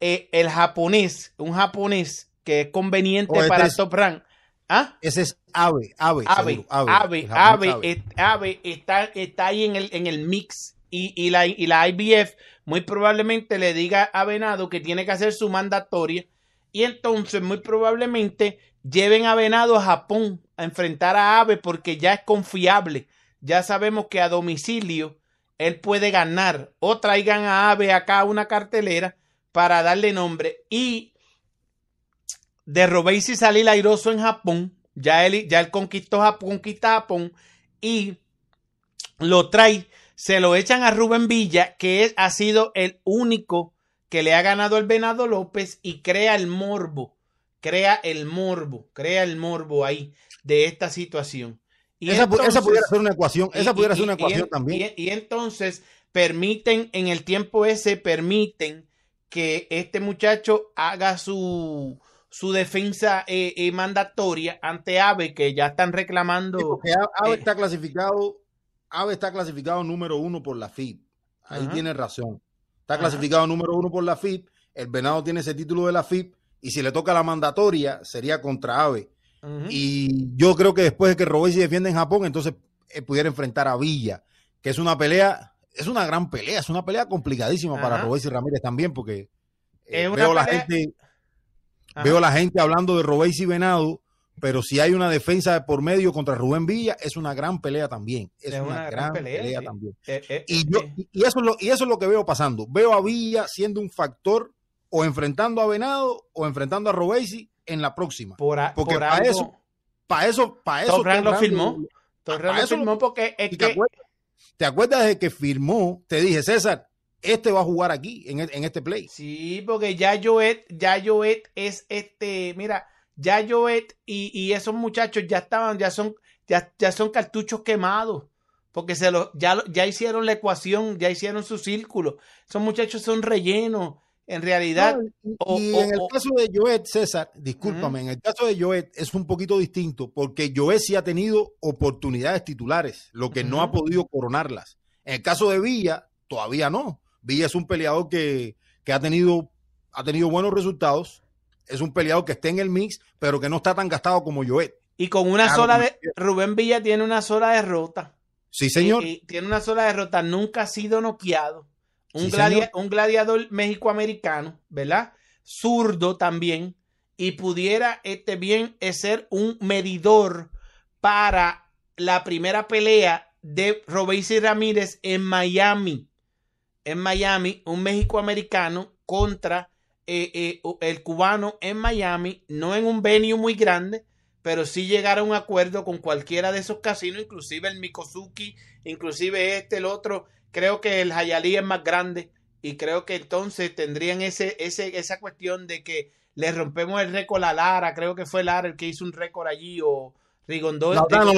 eh, el japonés, un japonés que es conveniente oh, para el top rank. ¿Ah? Ese es Ave, Ave, Ave, Ave, Ave, Ave, está, está ahí en el, en el mix y, y, la, y la IBF muy probablemente le diga a Venado que tiene que hacer su mandatoria y entonces muy probablemente lleven a Venado a Japón a enfrentar a Ave porque ya es confiable. Ya sabemos que a domicilio él puede ganar. O traigan a Ave acá una cartelera para darle nombre. Y de Robesi salir airoso en Japón. Ya él, ya él conquistó Japón, conquista Japón. Y lo trae. Se lo echan a Rubén Villa, que ha sido el único que le ha ganado el Venado López y crea el morbo. crea el morbo, crea el morbo ahí de esta situación. Y esa, esa pudiera ser una ecuación, esa pudiera ser una ecuación también. Y, entonces permiten, en el tiempo ese, permiten que este muchacho haga su, su defensa eh, eh, mandatoria ante AVE, que ya están reclamando. AVE eh, está clasificado, AVE está clasificado número uno por la FIP. Ahí tiene razón. Está clasificado número uno por la FIP. El Venado tiene ese título de la FIP. Y si le toca la mandatoria, sería contra AVE. Y yo creo que después de que Robesi defiende en Japón, entonces pudiera enfrentar a Villa, que es una pelea, es una gran pelea, es una pelea complicadísima para Robesi Ramírez también, porque veo la gente Veo la gente hablando de Robéis y Venado, pero si hay una defensa de por medio contra Rubén Villa, es una gran pelea también. Es, una, gran, pelea, también. Eh, eh, y, yo, eh. y, eso es lo, y eso es lo que veo pasando. Veo a Villa siendo un factor o enfrentando a Venado o enfrentando a Robesi en la próxima. porque para eso, para eso, para eso. lo firmó. lo firmó porque es que. ¿Te acuerdas de que firmó? Te dije, César, este va a jugar aquí, en, e, este play. Sí, porque ya Joet, ya Joet es este, mira, ya Joet y, y esos muchachos ya estaban, ya son, ya, ya son cartuchos quemados. Porque se lo, ya, ya hicieron la ecuación, ya hicieron su círculo. Esos muchachos son rellenos, en realidad. y, en el caso de Joet, César, discúlpame, en el caso de Joet es un poquito distinto, porque Joet sí ha tenido oportunidades titulares, lo que no ha podido coronarlas. En el caso de Villa, todavía no. Villa es un peleador que, ha, tenido, ha tenido buenos resultados. Es un peleador que está en el mix, pero que no está tan gastado como Joet. Y con una sola de. Rubén Villa tiene una sola derrota. Sí, señor. tiene una sola derrota. Nunca ha sido noqueado. Un, un gladiador mexicoamericano, ¿verdad? Zurdo también. Y pudiera este bien ser un medidor para la primera pelea de y Ramírez en Miami en Miami, un México-americano contra eh, eh, el cubano en Miami, no en un venue muy grande, pero sí llegar a un acuerdo con cualquiera de esos casinos, inclusive el Mikosuki, inclusive este, el otro. Creo que el Hayali es más grande y creo que entonces tendrían ese, ese, esa cuestión de que le rompemos el récord a Lara, creo que fue Lara el que hizo un récord allí o Rigondó. La verdad, no,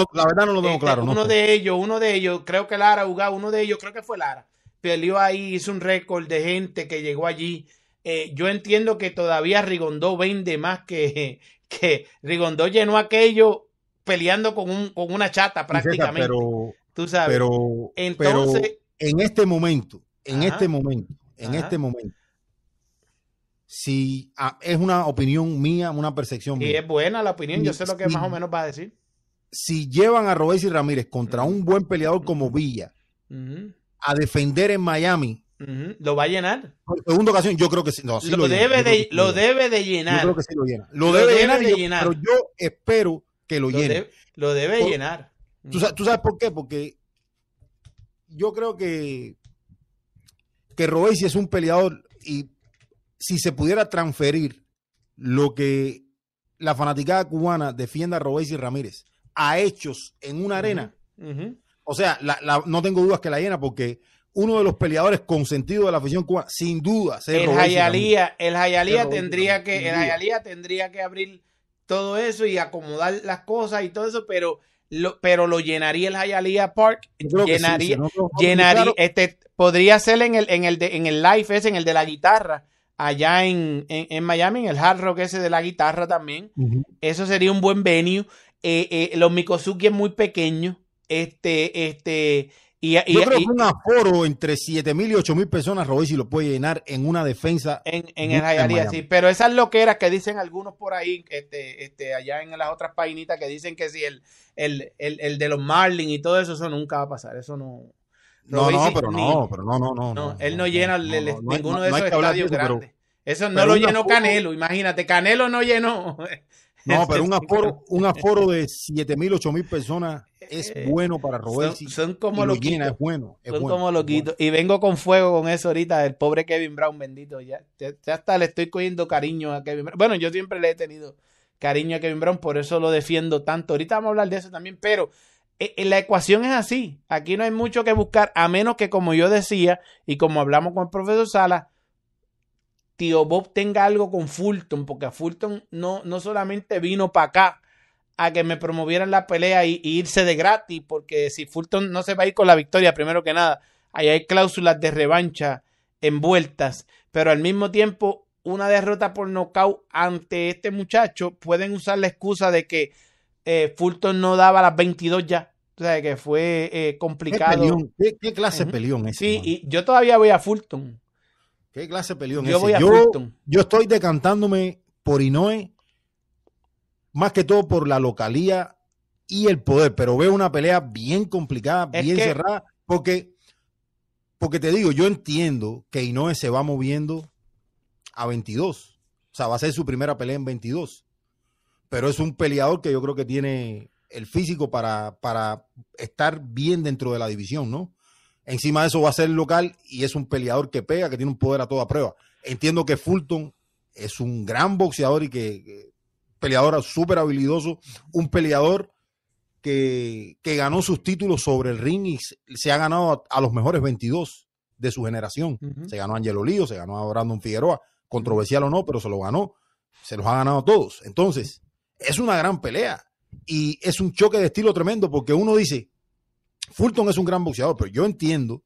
lo tengo este, claro. Uno de ellos, uno de ellos, creo que Lara jugaba, uno de ellos, creo que fue Lara peleó ahí, hizo un récord de gente que llegó allí. Eh, yo entiendo que todavía Rigondó vende más que, [LAUGHS] que Rigondó llenó aquello peleando con, un, con una chata prácticamente. Pero, tú sabes. Pero, Entonces, en este momento, en este momento, en este momento, si ah, es una opinión mía, una percepción mía. Y es buena la opinión, yo sé lo que más o menos va a decir. Si llevan a Robés y Ramírez contra un buen peleador como Villa, a defender en Miami. ¿Lo va a llenar? Por segunda ocasión, yo creo que sí. lo, debe de, lo debe de llenar. Yo creo que sí lo llena. Lo, debe, de llenar, pero yo espero que lo, llene. lo debe llenar. ¿tú sabes, por qué? Porque yo creo que, que es un peleador y si se pudiera transferir lo que la fanaticada cubana defienda a Robesi Ramírez a hechos en una arena, o sea, no tengo dudas que la llena porque uno de los peleadores consentidos de la afición cubana, sin duda, el Hayalía, el Hayalía tendría que, el Hayalía tendría que abrir todo eso y acomodar las cosas y todo eso, pero lo, pero lo llenaría el Hayalía Park, llenaría, llenaría, este, podría ser en el, en el de, en el live ese, en el de la guitarra, allá en, en, Miami, en el hard rock ese de la guitarra también. Eso sería un buen venue. Eh, eh, los Mikosuki es muy pequeño este, este, y, Yo creo que un aforo entre 7 mil y 8 mil personas, si lo puede llenar en una defensa. En, en el Jayalía, sí. Pero esas loqueras que dicen algunos por ahí, este, este, allá en las otras painitas que dicen que si el, el, el, el de los Marlins y todo eso, eso nunca va a pasar. Eso no. No, no, pero no, pero no, no, no. no él no, llena ninguno de esos estadios grandes. eso no lo llenó Canelo, imagínate. Canelo no llenó. No, pero un [LAUGHS] aforo, un aforo de 7 mil, 8 mil personas es eh, bueno para Robert. Son, como lo es bueno. son como loquitos. Y vengo con fuego con eso ahorita, el pobre Kevin Brown, bendito. Ya, ya hasta le estoy cogiendo cariño a Kevin Brown. Bueno, yo siempre le he tenido cariño a Kevin Brown, por eso lo defiendo tanto. Ahorita vamos a hablar de eso también, pero eh, eh, la ecuación es así. Aquí no hay mucho que buscar, a menos que, como yo decía, y como hablamos con el profesor Sala, tío Bob tenga algo con Fulton, porque Fulton no, no solamente vino para acá a que me promovieran la pelea y, y, irse de gratis, porque si Fulton no se va a ir con la victoria, primero que nada, ahí hay cláusulas de revancha envueltas, pero al mismo tiempo una derrota por nocaut ante este muchacho, pueden usar la excusa de que eh, Fulton no daba las 22 ya. O sea, que fue eh, complicado. ¿Qué, ¿Qué, clase de peleón es? Sí, y yo todavía voy a Fulton. ¿Qué clase de peleón yo ese? Voy a yo, Fulton. yo estoy decantándome por Inoue, más que todo por la localía y el poder, pero veo una pelea bien complicada, Es bien que- cerrada, porque, porque te digo, yo entiendo que Inoue se va moviendo a 22. O sea, va a ser su primera pelea en 22. Pero es un peleador que yo creo que tiene el físico para, para estar bien dentro de la división, ¿no? Encima de eso va a ser local y es un peleador que pega, que tiene un poder a toda prueba. Entiendo que Fulton es un gran boxeador y que, que peleador súper habilidoso, un peleador que, que ganó sus títulos sobre el ring y se- ha ganado a, a los mejores 22 de su generación. Se ganó a Angelo Lío, se ganó a Brandon Figueroa, controversial o no, pero se lo ganó. Se los ha ganado a todos. Entonces, es una gran pelea y es un choque de estilo tremendo porque uno dice, Fulton es un gran boxeador, pero yo entiendo,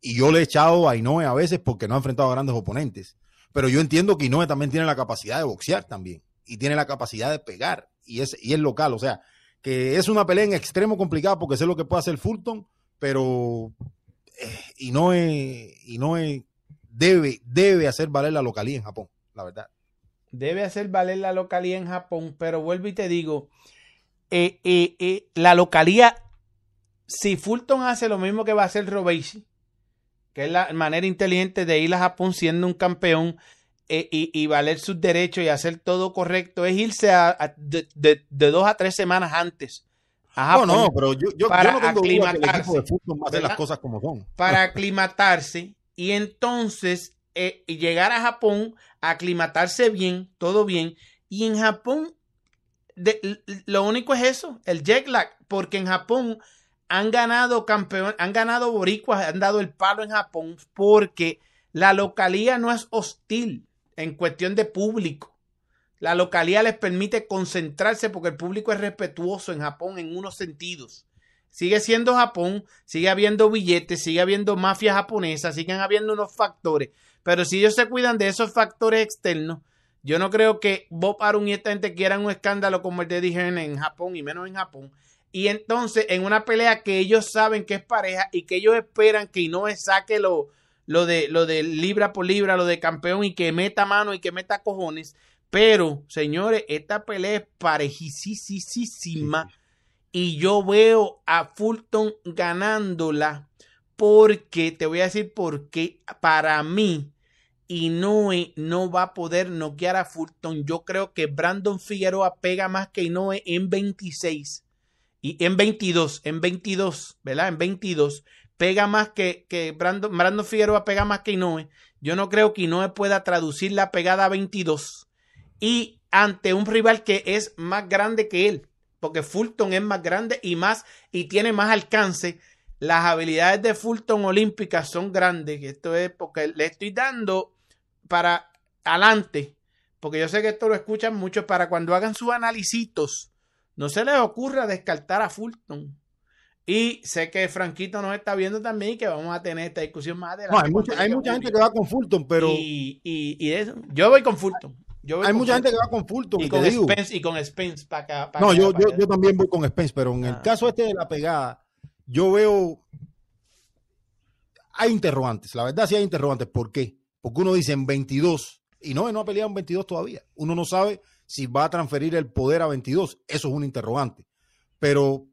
y yo le he echado a Inoue a veces porque no ha enfrentado a grandes oponentes, pero yo entiendo que Inoue también tiene la capacidad de boxear también y tiene la capacidad de pegar y es, y es local, o sea, que es una pelea en extremo complicada porque sé lo que puede hacer Fulton, pero eh, Inoue, Inoue debe, debe hacer valer la localía en Japón, la verdad. Debe hacer valer la localía en Japón, pero vuelvo y te digo, eh, eh, la localía, si Fulton hace lo mismo que va a hacer Robesi, que es la manera inteligente de ir a Japón siendo un campeón eh, y, y valer sus derechos y hacer todo correcto, es irse a, a- de, de- de dos a tres semanas antes No, no, pero yo, yo, para yo no tengo duda que el aclimatarse, equipo de va a hacer las cosas como son. para [LAUGHS] aclimatarse y entonces eh, llegar a Japón, aclimatarse bien, todo bien. Y en Japón, de- lo único es eso, el jet lag, porque en Japón han ganado campeón, han ganado boricuas, han dado el palo en Japón porque la localía no es hostil en cuestión de público. La localía les permite concentrarse porque el público es respetuoso en Japón en unos sentidos. Sigue siendo Japón, sigue habiendo billetes, sigue habiendo mafia japonesa, siguen habiendo unos factores. Pero si ellos se cuidan de esos factores externos, yo no creo que Bob Arum y esta gente quieran un escándalo como el de Dijen en Japón y menos en Japón. Y entonces, en una pelea que ellos saben que es pareja y que ellos esperan que Inoue saque lo, lo, de, lo de libra por libra, lo de campeón y que meta mano y que meta cojones. Pero, señores, esta pelea es parejísima y yo veo a Fulton ganándola porque, te voy a decir por qué, para mí, Inoue no va a poder noquear a Fulton. Yo creo que Brandon Figueroa pega más que Inoue en 26 y en 22, en 22, ¿verdad? En 22 pega más que, que Brandon, Brandon Figueroa pega más que Inoue. Yo no creo que Inoue pueda traducir la pegada a 22 y ante un rival que es más grande que él, porque Fulton es más grande y más y tiene más alcance. Las habilidades de Fulton olímpicas son grandes. Esto es porque le estoy dando para adelante, porque yo sé que esto lo escuchan mucho para cuando hagan sus análisis, no se les ocurra descartar a Fulton. Y sé que Franquito nos está viendo también y que vamos a tener esta discusión más adelante. No, hay mucha, hay mucha gente que va con Fulton, pero y, y, y eso. Yo voy con Fulton. Yo voy hay con mucha gente que va con Fulton. y con te digo, Spence y con Spence para acá. pa' no, acá, yo, pa' yo, yo también voy con Spence, pero en el Ah. caso este de la pegada, yo veo. Hay interrogantes, la verdad sí hay interrogantes. ¿Por qué? Porque uno dice en 22 y no, no ha peleado en 22 todavía. Uno no sabe si va a transferir el poder a 22. Eso es un interrogante. Pero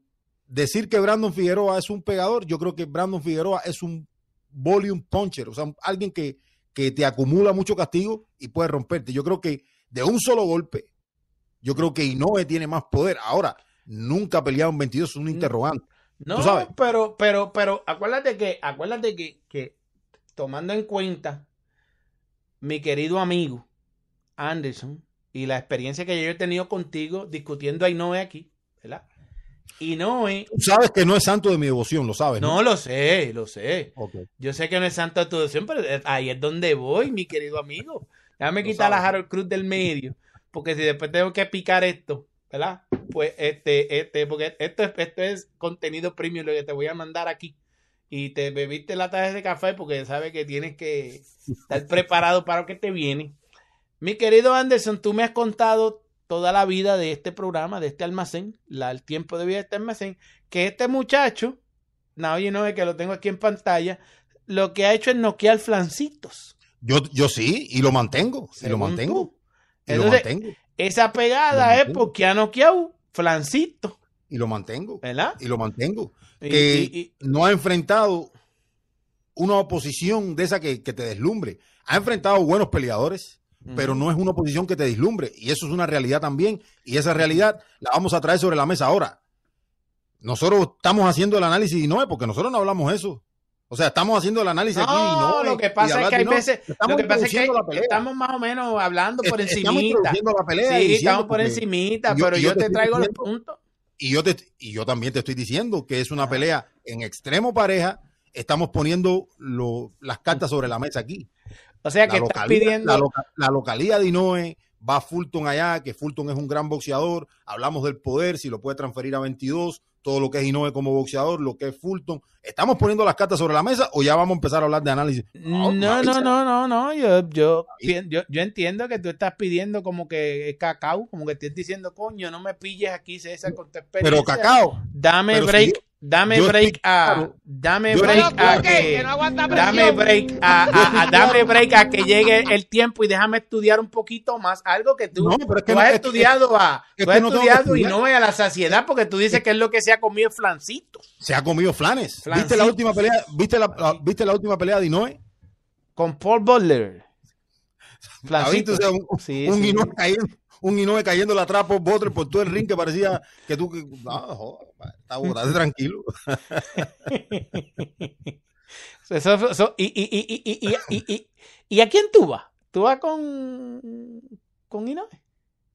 decir que Brandon Figueroa es un pegador, yo creo que Brandon Figueroa es un volume puncher, o sea, alguien que, que te acumula mucho castigo y puede romperte. Yo creo que de un solo golpe, yo creo que Inoue tiene más poder. Ahora, nunca en 22, es un interrogante. No, sabes. pero, pero, pero, acuérdate que, acuérdate que, que, tomando en cuenta mi querido amigo Anderson y la experiencia que yo he tenido contigo discutiendo a Inoue aquí, ¿verdad? Inoue, Tú sabes que no es santo de mi devoción, lo sabes. no lo sé, lo sé. Yo sé que no es santo de tu devoción, pero ahí es donde voy, mi querido amigo. Déjame Lo quitar a sabes. Harold Cruz del medio, porque si después tengo que picar esto, ¿verdad? Pues este, este, porque esto es, esto es contenido premium lo que te voy a mandar aquí. Y te bebiste la taza de café porque sabes que tienes que estar preparado para lo que te viene. Mi querido Anderson, tú me has contado toda la vida de este programa, de este almacén, la, el tiempo de vida de este almacén, que este muchacho, no, oye, no, que lo tengo aquí en pantalla, lo que ha hecho es noquear flancitos. Yo, yo sí, y lo mantengo. Y lo mantengo. Y lo Entonces, mantengo. Esa Lo pegada es porque ha noqueado flancito, Y lo mantengo. ¿verdad? Y lo mantengo. Y- que y- y- no ha enfrentado una oposición de esa que, que te deslumbre. Ha enfrentado buenos peleadores, pero no es una oposición que te deslumbre. Y eso es una realidad también. Y esa realidad la vamos a traer sobre la mesa ahora. Nosotros estamos haciendo el análisis de Inoue porque nosotros no hablamos eso. O sea, estamos haciendo el análisis aquí de No, lo que y pasa es que hay veces, Estamos lo que pasa es que estamos más o menos hablando por Estamos encimita. introduciendo la pelea. y Sí, estamos por encimita, y yo- pero y yo, yo te traigo los puntos. Y yo, te, y yo también te estoy diciendo que es una pelea en extremo pareja. Estamos poniendo lo- las cartas sobre la mesa aquí. O sea que la, estás localía, pidiendo... la, loca- la localía de Inoue va Fulton allá, que Fulton es un gran boxeador. Hablamos del poder, si lo puede transferir a 22, todo lo que es Inoue como boxeador, lo que es Fulton. ¿Estamos poniendo las cartas sobre la mesa o ya vamos a empezar a hablar de análisis? No, no, no, no, no. Yo, yo, yo, yo entiendo que tú estás pidiendo como que es cacao, como que estás diciendo, coño, no me pilles aquí, César, con tu experiencia. Pero Cacao, Dame pero break, dame yo break a, dame break a que, dame break a, a- a- [LAUGHS] dame break a que llegue el tiempo y déjame estudiar un poquito más, algo que tú, No, pero es que tú no- has es estudiado a, es tú que has no estudiado y no a la saciedad porque tú dices que es lo que se ha comido flancito se ha comido flanes. ¿Viste la última pelea? ¿Viste la, la- ¿Viste la última pelea de Inoue? con Paul Butler. ¿La viste? O sea, un, Sí, un sí. Inoue cayendo, un Inoue cayendo la trapa por por todo el ring que parecía que tú, que, ah, joder, está botado tranquilo. [LAUGHS] Y, y, y, y, y, y, y- ¿y a quién tú vas? ¿Tú vas con, con?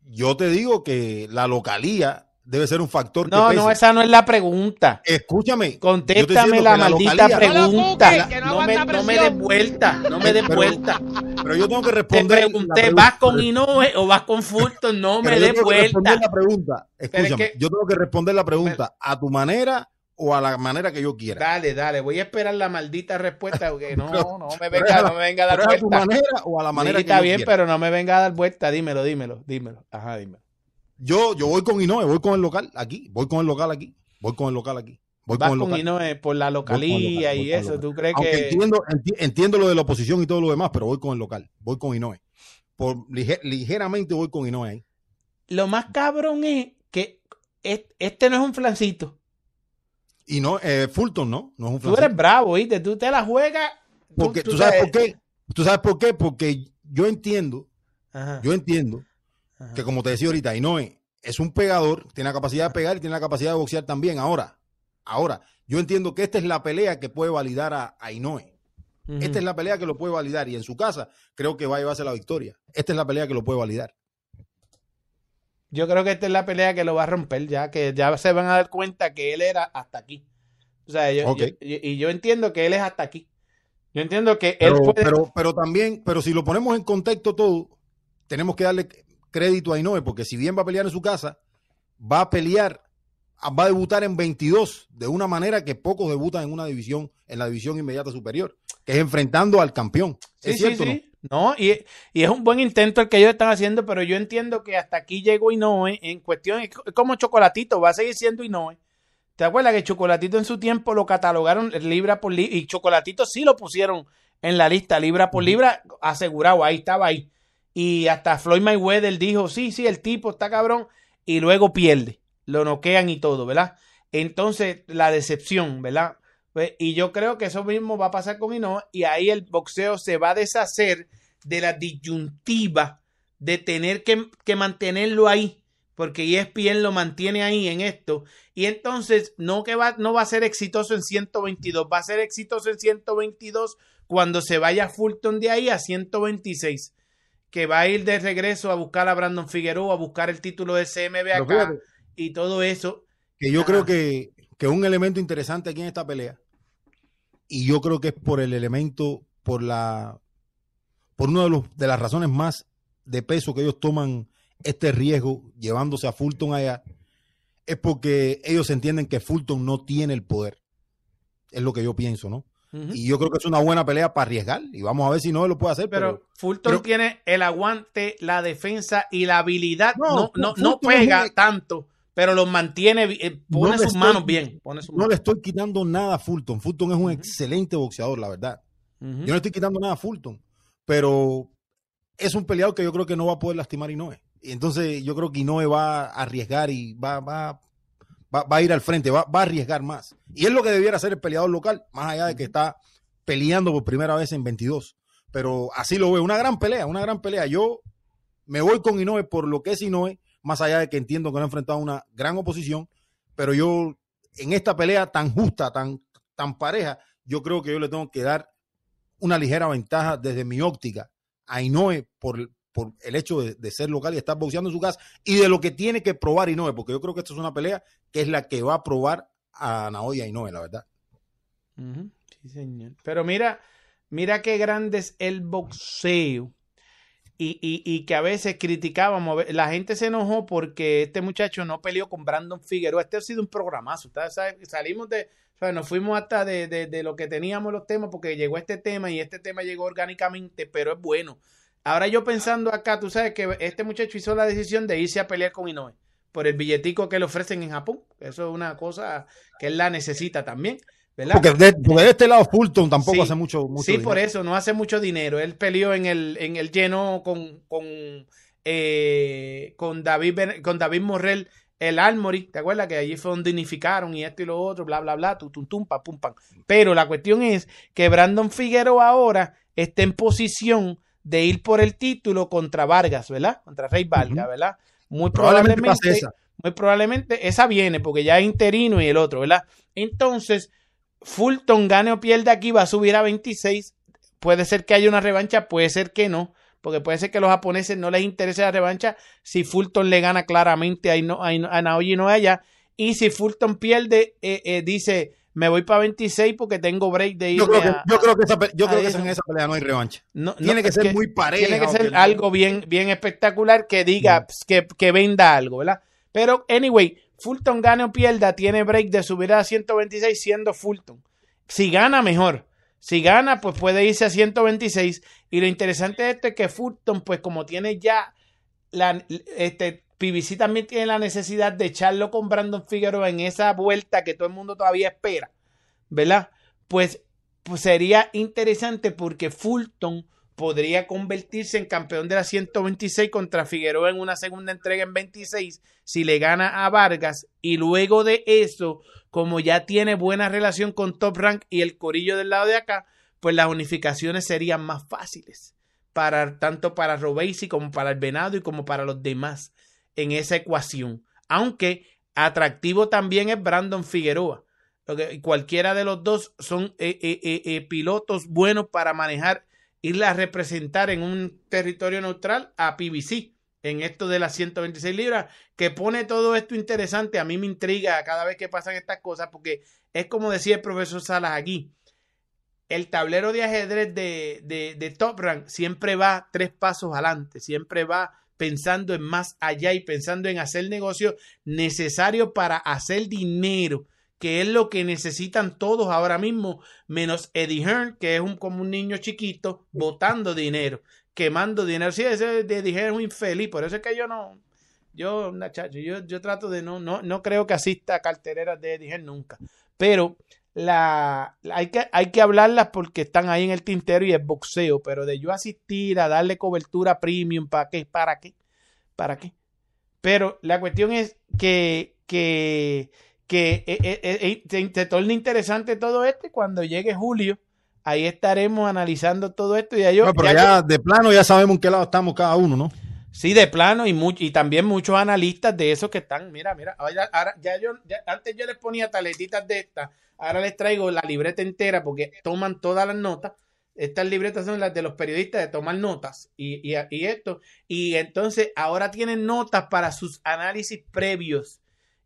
Yo te digo que la localía debe ser un factor No, que no, esa no es la pregunta. Escúchame. te Contéstame la maldita pregunta. No me, no me des vuelta, no me des Pero- vuelta. Pero yo tengo que Te responder. la pregunté. ¿vas con Inoue o vas con Fulton? No me des vuelta. la pregunta. es Escúchame, que- yo tengo que responder la pregunta a tu manera o a la manera que yo quiera. Dale, dale, voy a esperar la maldita respuesta porque [LAUGHS] no, Pero- no me venga, la- no me venga a dar ¿Pero es a tu vuelta. manera o a la manera Sí, que está yo bien, quiera? pero no me venga a dar vuelta. Dímelo, dímelo, dímelo. Ajá, dímelo. Yo, yo voy con Inoue, voy con el local aquí, voy con el local aquí, voy con el local aquí, voy Vas con con. Inoue por la localía local, y eso. local. ¿Tú crees Aunque que...? entiendo, enti- entiendo lo de la oposición y todo lo demás, pero voy con el local, voy con Inoue. Por lige- ligeramente voy con Inoue ahí. Lo más cabrón es que es- este no es un flancito. Y no, eh, Fulton no, no es un Tú eres bravo, ¿viste? Tú te la juegas. Porque tú sabes por qué, tú sabes por qué, porque yo entiendo, Ajá, yo entiendo ajá. que como te decía ahorita, Inoue es un pegador, tiene la capacidad de pegar y tiene la capacidad de boxear también. Ahora, ahora, yo entiendo que esta es la pelea que puede validar a, a Inoue. Esta es la pelea que lo puede validar y en su casa creo que va a llevarse la victoria. Esta es la pelea que lo puede validar. Yo creo que esta es la pelea que lo va a romper ya, que ya se van a dar cuenta que él era hasta aquí. O sea, yo, Ok. yo- y y yo entiendo que él es hasta aquí. Yo entiendo que él puede... pero, pero también, pero si lo ponemos en contexto todo, tenemos que darle crédito a Inoue, porque si bien va a pelear en su casa, va a pelear, va a debutar en 22 de una manera que pocos debutan en una división, en la división inmediata superior, que es enfrentando al campeón. Sí, ¿Es sí, cierto no? sí. No, y, y es un buen intento el que ellos están haciendo, pero yo entiendo que hasta aquí llegó Inoue en cuestión, es como Chocolatito, va a seguir siendo Inoue. ¿Te acuerdas que Chocolatito en su tiempo lo catalogaron libra por libra? Y Chocolatito sí lo pusieron en la lista, libra por libra, asegurado, ahí estaba ahí. Y hasta Floyd Mayweather dijo, sí, sí, el tipo está cabrón, y luego pierde, lo noquean y todo, ¿verdad? Entonces, la decepción, ¿verdad? Pues, Y yo creo que eso mismo va a pasar con Inoue, y ahí el boxeo se va a deshacer de la disyuntiva de tener que, que mantenerlo ahí, porque ESPN lo mantiene ahí en esto, y entonces no que va, no va a ser exitoso en 122, va a ser exitoso en 122 cuando se vaya Fulton de ahí a 126, que va a ir de regreso a buscar a Brandon Figueroa, a buscar el título de CMB acá fíjate y todo eso. que yo Ah. creo que, que un elemento interesante aquí en esta pelea, y yo creo que es por el elemento, por la por una de, los, de las razones más de peso que ellos toman este riesgo llevándose a Fulton allá, es porque ellos entienden que Fulton no tiene el poder. Es lo que yo pienso, ¿no? Y yo creo que es una buena pelea para arriesgar. Y vamos a ver si no lo puede hacer. Pero, Fulton tiene el aguante, la defensa y la habilidad. No, no, no, pega tanto, pero lo mantiene, eh, pone sus manos bien. no le estoy quitando nada a Fulton. Fulton es un excelente boxeador, la verdad. Yo no estoy quitando nada a Fulton. Pero es un peleador que yo creo que no va a poder lastimar a Inoue. Y entonces yo creo que Inoue va a arriesgar y va, va, va, a ir al frente, va, a arriesgar más. Y es lo que debiera hacer el peleador local, más allá de que está peleando por primera vez en 22. Pero así lo veo, una gran pelea, una gran pelea. Yo me voy con Inoue por lo que es Inoue, más allá de que entiendo que no ha enfrentado una gran oposición, pero yo en esta pelea tan justa, tan, tan pareja, yo creo que yo le tengo que dar una ligera ventaja desde mi óptica a Inoue por, por el hecho de, ser local y estar boxeando en su casa y de lo que tiene que probar Inoue, porque yo creo que esta es una pelea que es la que va a probar a Naoya Inoue, la verdad. Sí, señor. Pero mira, mira qué grande es el boxeo. Y, y, y, que a veces criticábamos, la gente se enojó porque este muchacho no peleó con Brandon Figueroa. Este ha sido un programazo. Ustedes salimos de, o sea, nos fuimos hasta de, de, de, lo que teníamos los temas porque llegó este tema y este tema llegó orgánicamente, pero es bueno. Ahora yo pensando acá, tú sabes que este muchacho hizo la decisión de irse a pelear con Inoue por el billetico que le ofrecen en Japón. Eso es una cosa que él la necesita también. ¿verdad? Porque de, este lado Fulton tampoco hace mucho, mucho Sí, por eso, no hace mucho dinero. Él peleó en el, en el lleno con, con, eh, con, David, con David Morrell, el Armory, ¿te acuerdas? Que allí fue donde unificaron y esto y lo otro, bla, bla, bla, tu, tum, tum, pa, pum, pam. Pero la cuestión es que Brandon Figueroa ahora está en posición de ir por el título contra Vargas, ¿verdad? Contra Rey Vargas, ¿verdad? Muy probablemente, esa. muy probablemente esa viene porque ya es interino y el otro, ¿verdad? Entonces, Fulton gane o pierda aquí, va a subir a 26. Puede ser que haya una revancha, puede ser que no, porque puede ser que a los japoneses no les interese la revancha si Fulton le gana claramente a, a, Naoyi no allá. Y si Fulton pierde, eh, eh, dice, me voy para 26 porque tengo break de ir. Yo creo que, yo creo que, esa, yo creo que en esa pelea no hay revancha. tiene que ser muy pareja. Tiene que ser algo bien, bien espectacular que diga pues, que, que, venda algo, ¿verdad? Pero, anyway, Fulton gane o pierda, tiene break de subir a 126 siendo Fulton. Si gana, mejor. Si gana, pues puede irse a 126. Y lo interesante de esto es que Fulton, pues como tiene ya la, este, PBC también tiene la necesidad de echarlo con Brandon Figueroa en esa vuelta que todo el mundo todavía espera, ¿verdad? Pues, pues sería interesante porque Fulton podría convertirse en campeón de la 126 contra Figueroa en una segunda entrega en 26 si le gana a Vargas y luego de eso, como ya tiene buena relación con Top Rank y el corillo del lado de acá, pues las unificaciones serían más fáciles para tanto para Robesi como para el Venado y como para los demás en esa ecuación. Aunque atractivo también es Brandon Figueroa. Cualquiera de los dos son eh, eh, eh, pilotos buenos para manejar, irla a representar en un territorio neutral a PBC en esto de las 126 libras, que pone todo esto interesante. A mí me intriga cada vez que pasan estas cosas, porque es como decía el profesor Salas aquí. El tablero de ajedrez de, de, de Top Rank siempre va tres pasos adelante, siempre va pensando en más allá y pensando en hacer negocio necesario para hacer dinero, que es lo que necesitan todos ahora mismo, menos Eddie Hearn, que es un, como un niño chiquito, botando dinero, quemando dinero. Sí, ese Eddie Hearn es un infeliz, por eso es que yo no, yo, yo, yo trato de no, no, no creo que asista a cartereras de Eddie Hearn nunca, pero la, hay, que, hay que hablarlas porque están ahí en el tintero y es boxeo, pero de yo asistir a darle cobertura premium, ¿para qué? ¿Para qué? ¿Para qué? Pero la cuestión es que, que, que eh, eh, eh, se, torna interesante todo esto y cuando llegue julio, ahí estaremos analizando todo esto. Y yo, pero ya, de plano ya sabemos en qué lado estamos cada uno, ¿no? Sí, de plano y, y también muchos analistas de esos que están, mira, mira, ahora, ya yo, antes yo les ponía taletitas de estas Ahora les traigo la libreta entera porque toman todas las notas. Estas libretas son las de los periodistas de tomar notas y, y, esto. Y entonces ahora tienen notas para sus análisis previos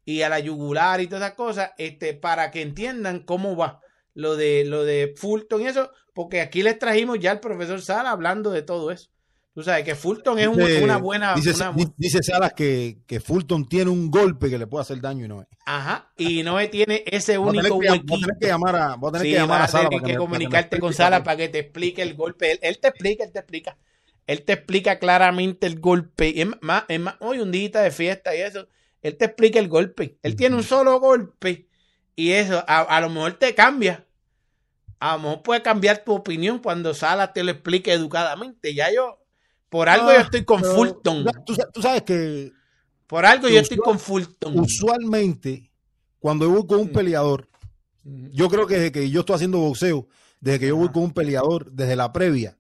y a la yugular y todas esas cosas, este, para que entiendan cómo va lo de, lo de Fulton y eso, porque aquí les trajimos ya al profesor Sala hablando de todo eso. Tú sabes que Fulton es un- una buena... Dice, una- dice Salas que, que Fulton tiene un golpe que le puede hacer daño y no es. ajá, y no tiene ese Voy a tener único que, voy a huequito. tener que llamar a, voy a tener Sí, que, llamar a a Sala tener para que me- para comunicarte con explique Sala también. para que te explique el golpe. Él, él te explica, él te explica. Él te explica claramente el golpe. Y Es más, es más, hoy un día de fiesta y eso. Él te explica el golpe. Él tiene un solo golpe y eso a, a lo mejor te cambia. A lo mejor puede cambiar tu opinión cuando Sala te lo explique educadamente. Ya yo, por algo Ah, yo estoy con pero Fulton. Tú, sa- tú sabes que Por algo que yo estoy con Fulton. usualmente cuando yo voy con un Mm. peleador, Ujú. yo creo que desde que yo estoy haciendo boxeo, desde que yo voy con un peleador, desde la previa,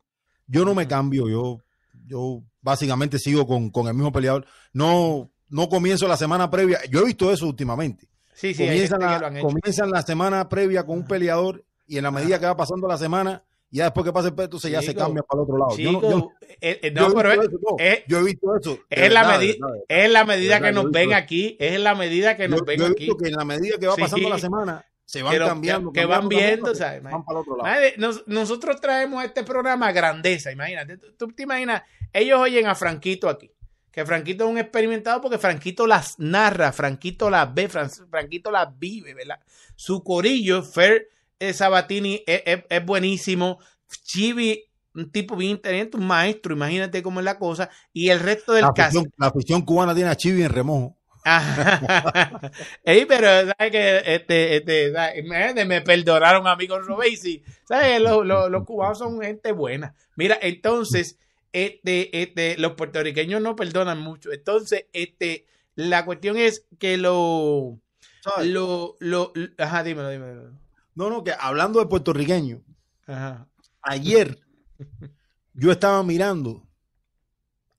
yo no me cambio, yo, yo básicamente sigo con, con el mismo peleador. No, no comienzo la semana previa. Yo he visto eso últimamente. Sí, sí, comienzan, la, comienzan la semana previa con un peleador y en la medida que va pasando la semana, ya después que pase el peto, ya se cambia para el otro lado. Yo no- yo- eh, eh, yo no, he pero visto es- eso, no, es- yo he visto eso. Es la, verdad, de medida, verdad. es la medida verdad, que yo nos ven aquí, es la medida que nos Yo, ven yo he aquí. que en la medida que va Sí. pasando la semana, se van cambiando. que- van viendo, cambiando, ¿sabes? Van para el otro lado. Madre, nos- nosotros traemos a este programa grandeza, imagínate. Tú, tú te imaginas, ellos oyen a Franquito aquí, que Franquito es un experimentado porque Franquito las narra, Franquito las ve, Fran- Franquito las vive, ¿verdad? Su corillo, Fer eh, Sabatini, es, es- es buenísimo. Chibi, un tipo bien inteligente, un maestro, imagínate cómo es la cosa. Y el resto del La caso. afición, la afición cubana tiene a Chivi en remojo. Ajá. [LAUGHS] Ey, pero ¿sabes que este, este, ¿sabes? Imagínate, me perdonaron amigos Robesi. ¿Sabes? Los, los, los cubanos son gente buena. Mira, entonces, este, este, los puertorriqueños no perdonan mucho. Entonces, este, la cuestión es que lo, ¿sabes? lo, lo, ajá, dímelo, dímelo. No, no, que hablando de puertorriqueño, Ajá. ayer [LAUGHS] yo estaba mirando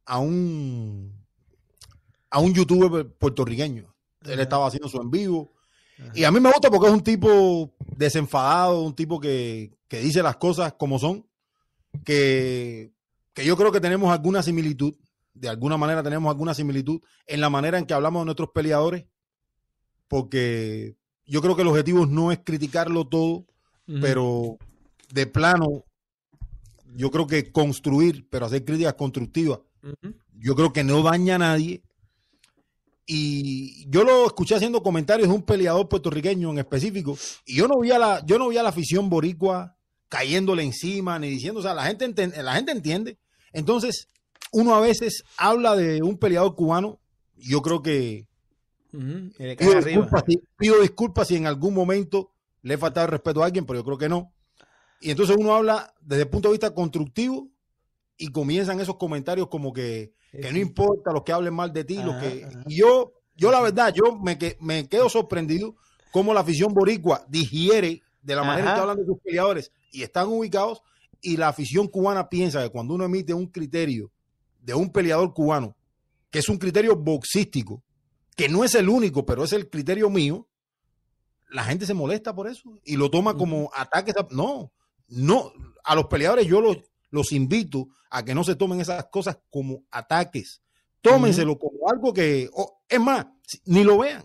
a un a un youtuber puertorriqueño. Él estaba haciendo su en vivo. Y a mí me gusta porque es un tipo desenfadado, un tipo que, que dice las cosas como son, que, que yo creo que tenemos alguna similitud, de alguna manera tenemos alguna similitud en la manera en que hablamos de nuestros peleadores, porque yo creo que el objetivo no es criticarlo todo, pero de plano, yo creo que construir, pero hacer críticas constructivas, yo creo que no daña a nadie. Y yo lo escuché haciendo comentarios de un peleador puertorriqueño en específico, y yo no vi a la, yo no vi a la afición boricua cayéndole encima ni diciendo, o sea, la gente, enten- la gente entiende. Entonces, uno a veces habla de un peleador cubano, yo creo que Ujú. Y le cae pido arriba. disculpas, si, pido disculpas si en algún momento le he faltado el respeto a alguien, pero yo creo que no. Y entonces uno habla desde el punto de vista constructivo y comienzan esos comentarios como que, que no importa los que hablen mal de ti, los Ajá, que ajá. y yo yo la verdad yo me, que- me quedo sorprendido cómo la afición boricua digiere de la manera en que hablan de sus peleadores y están ubicados y la afición cubana piensa que cuando uno emite un criterio de un peleador cubano, que es un criterio boxístico, que no es el único, pero es el criterio mío, la gente se molesta por eso y lo toma como ataques. a- no, no, a los peleadores yo los, los invito a que no se tomen esas cosas como ataques. Tómenselo como algo que, es más, ni lo vean.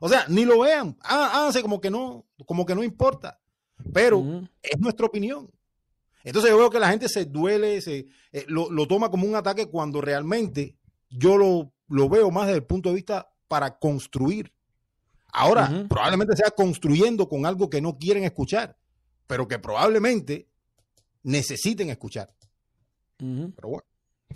O sea, ni lo vean. Há- Háganse como que no, como que no importa. Pero es nuestra opinión. Entonces yo veo que la gente se duele, se, eh, lo, lo toma como un ataque cuando realmente yo lo, lo veo más desde el punto de vista para construir. Ahora, probablemente sea construyendo con algo que no quieren escuchar, pero que probablemente necesiten escuchar. Pero bueno.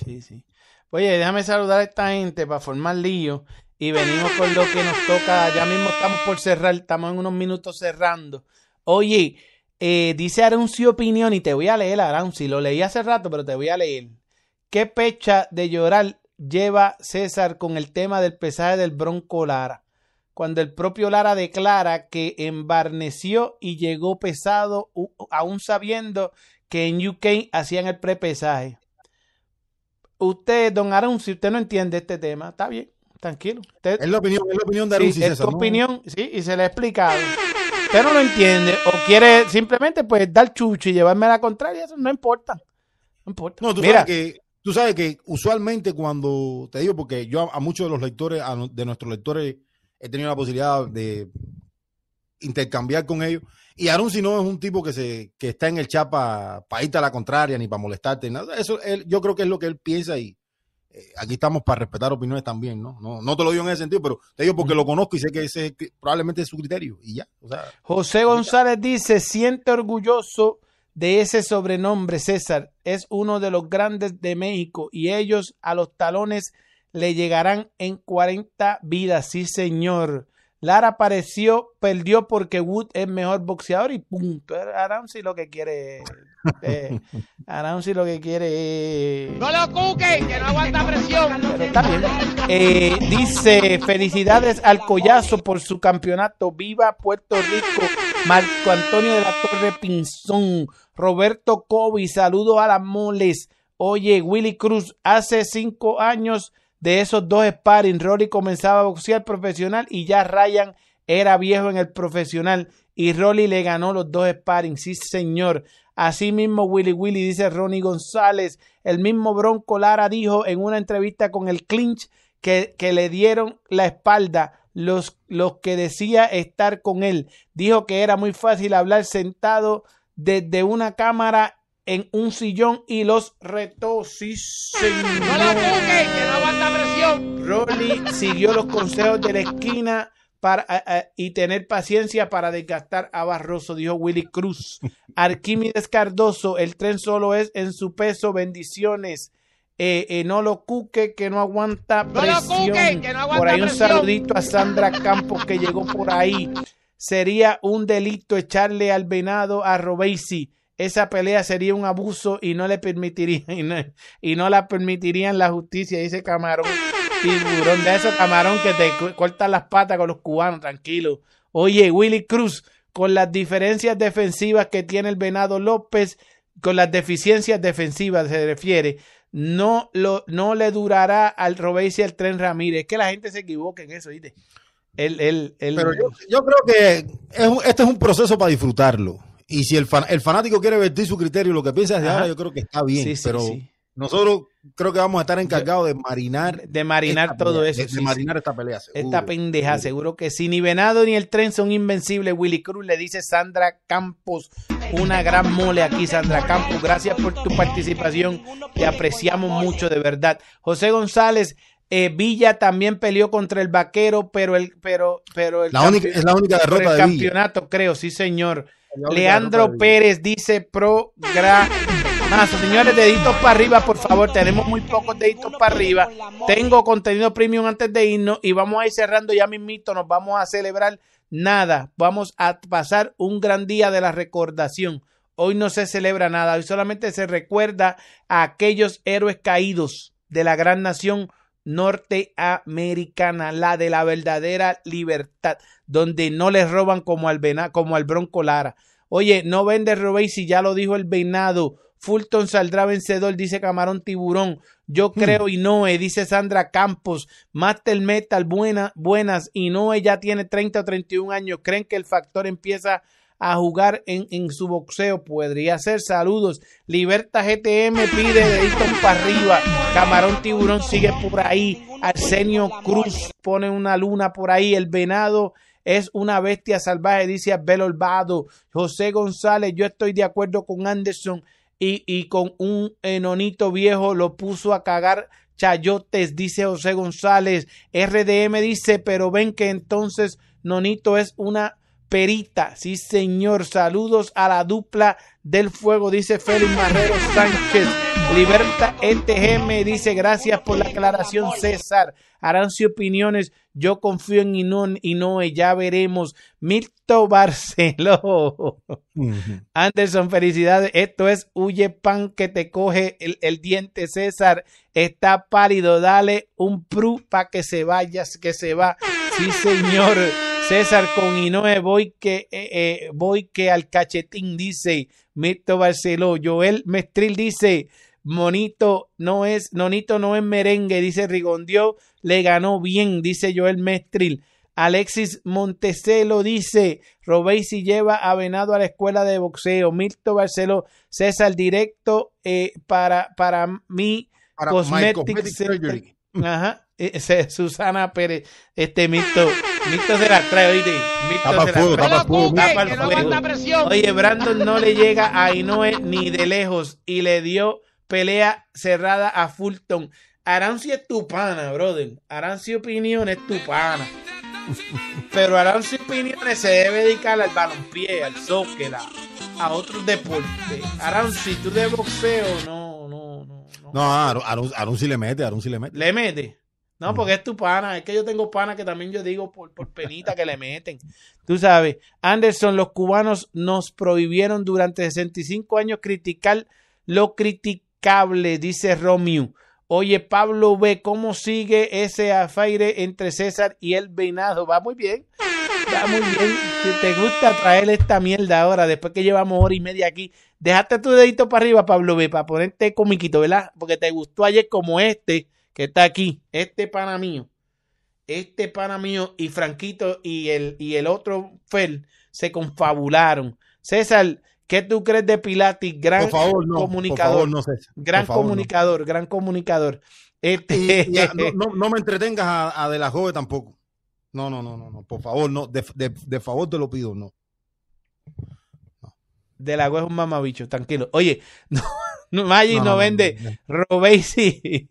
Sí, sí. Oye, déjame saludar a esta gente para formar lío y venimos con lo que nos toca. Ya mismo estamos por cerrar, estamos en unos minutos cerrando. Oye, eh, dice Aranzi Opinión y te voy a leer, Aranzi. Lo leí hace rato, pero te voy a leer. ¿Qué pecha de llorar lleva César con el tema del pesaje del Bronco Lara? Cuando el propio Lara declara que embarneció y llegó pesado, aún sabiendo que en UK hacían el prepesaje. Usted, don Aaron, si usted no entiende este tema, está bien, tranquilo. Usted, Es la opinión, es la opinión de sí, Arunzi, es César, tu ¿no? opinión, sí, y se le ha explicado. Usted no lo entiende o quiere simplemente pues dar chucho y llevarme a la contraria, eso no importa. No importa. No, tú Mira, sabes que tú sabes que usualmente cuando te digo porque yo a, a muchos de los lectores a de nuestros lectores he tenido la posibilidad de intercambiar con ellos Y Arunzi no es un tipo que se que está en el chat para irte a la contraria ni para molestarte. Nada. Eso él, yo creo que es lo que él piensa y eh, aquí estamos para respetar opiniones también, ¿no? ¿no? No te lo digo en ese sentido, pero te digo porque lo conozco y sé que ese es, probablemente es su criterio y ya. O sea, José González dice, siente orgulloso de ese sobrenombre, César. Es uno de los grandes de México y ellos a los talones le llegarán en 40 vidas. Sí, señor. Lara apareció, perdió porque Wood es mejor boxeador y punto. Aranzi lo que quiere. Eh, [LAUGHS] lo que quiere. no lo cuque, que no aguanta presión. Pero está bien. Eh, dice: Felicidades al Collazo por su campeonato. Viva Puerto Rico. Marco Antonio de la Torre Pinzón. Roberto Kobe. Saludos a las moles. Oye, Willy Cruz, hace cinco años de esos dos sparring, Rory comenzaba a boxear profesional y ya Ryan era viejo en el profesional y Rolly le ganó los dos sparring. Sí, señor. Así mismo Willy Willy dice Ronnie González. El mismo Bronco Lara dijo en una entrevista con el clinch que, que le dieron la espalda los, los que decía estar con él. Dijo que era muy fácil hablar sentado desde una cámara en un sillón y los retó. Sí, señor. No que no aguanta presión. Rolly siguió los consejos de la esquina para, y tener paciencia para desgastar a Barroso, dijo Willy Cruz. Arquímedes Cardoso, el tren solo es en su peso, bendiciones. Eh, eh, no lo cuque, que no aguanta presión. por ahí un saludito a Sandra Campos que llegó por ahí. Sería un delito echarle al venado a Robesi esa pelea sería un abuso y no le permitirían [LAUGHS] y no, la permitirían la justicia, dice Camarón. Tiburón de esos camarón que te cortan las patas con los cubanos, tranquilo. Oye, Willy Cruz, con las diferencias defensivas que tiene el Venado López, con las deficiencias defensivas se refiere, no, lo, no le durará al Robesi al Tren Ramírez. Es que la gente se equivoca en eso, ¿viste? El, el, Pero yo, creo que este es un proceso para disfrutarlo. Y si el, el fanático quiere vertir su criterio lo que piensa de ahora, yo creo que está bien. pero nosotros creo que vamos a estar encargados de marinar. De marinar todo eso. De, marinar esta pelea. esta pendeja, seguro. que sí. Ni Venado ni el tren son invencibles. Willy Cruz le dice Sandra Campos. Una gran mole aquí, Sandra Campos. Gracias por tu participación. Te apreciamos mucho, de verdad. José González. Eh, Villa también peleó contra el vaquero, pero el, pero, pero el la única, es la única derrota de campeonato, creo, sí, señor. Leandro Pérez dice programazo. Señores, deditos para arriba, por favor. Tenemos muy pocos deditos para arriba. Tengo contenido premium antes de irnos y vamos a ir cerrando ya mismito. Nos vamos a celebrar nada. Vamos a pasar un gran día de la recordación. Hoy no se celebra nada. Hoy solamente se recuerda a aquellos héroes caídos de la gran nación norteamericana, la de la verdadera libertad, donde no les roban como al, como al Bronco Lara. Oye, no vende robéis si ya lo dijo el venado. Fulton saldrá vencedor, dice Camarón Tiburón. Yo hmm. creo y Noé, dice Sandra Campos. Master Metal, buena, buenas. Y Noé ya tiene 30 o 31 años. ¿Creen que el factor empieza a jugar en, en, su boxeo. Podría ser. Saludos. Liberta GTM pide deditos para arriba. Camarón Tiburón sigue por ahí. Arsenio Cruz pone una luna por ahí. El venado es una bestia salvaje, dice Abel Olvado. José González, yo estoy de acuerdo con Anderson y, y con un enonito viejo lo puso a cagar chayotes, dice José González. RDM dice, pero ven que entonces Nonito es una Perita. Sí, señor. Saludos a la dupla del fuego, dice Félix Marrero Sánchez. Liberta NTGM dice gracias por la aclaración, César. Arancio Opiniones, yo confío en Inón y Noé, ya veremos. Milto Barceló. Anderson, felicidades. Esto es Huye Pan que te coge el, el diente, César. Está pálido, dale un pru para que se vaya, que se va. Sí, señor. César con Inoue voy que, eh, eh, voy que al cachetín, dice Mito Barceló. Joel Mestril dice, Monito no es, Nonito no es merengue, dice Rigondio, le ganó bien, dice Joel Mestril. Alexis Montecelo dice, si lleva a Venado a la escuela de boxeo. Milto Barceló, César directo eh, para, para mí, para Cosmetic, Surgery. Ajá. Se- Susana Pérez, este Mito, Mito se la trae, oíste, Tapa el fuego, el fuego. No. Oye, Brandon no le llega a Inoue ni de lejos y le dio pelea cerrada a Fulton. Aranci es tu pana, brother. Aranci Opinión es tu pana. Pero Aranci Opiniones se debe dedicar al balompié, al soccer, a, a otros deportes. Aranci, tú de boxeo, no, no, no. no. No, sí le mete, sí le mete. Le mete. No, porque es tu pana. Es que yo tengo pana que también yo digo por, por penita que le meten. Tú sabes, Anderson, los cubanos nos prohibieron durante 65 años criticar lo criticable, dice Romeo. Oye, Pablo ve cómo sigue ese afaire entre César y el Venado. Va muy bien. Va muy bien. Si te gusta traer esta mierda ahora, después que llevamos hora y media aquí, dejaste tu dedito para arriba, Pablo B, para ponerte comiquito, ¿verdad? Porque te gustó ayer como este, que está aquí, este pana mío, este pana mío y Franquito y el, y el otro Fel se confabularon. César, ¿qué tú crees de Pilatis? Gran favor, no. comunicador. Por favor, no, gran no. comunicador, gran comunicador. Este, Y- y ya, no, me entretengas a, a De La Jove tampoco. No, no, no, no, no. Por favor, no. De, de- de favor te lo pido, no. de la web es un mamabicho, tranquilo. Oye, [LAUGHS] no, no, Maggi no, No, vende. Robesi.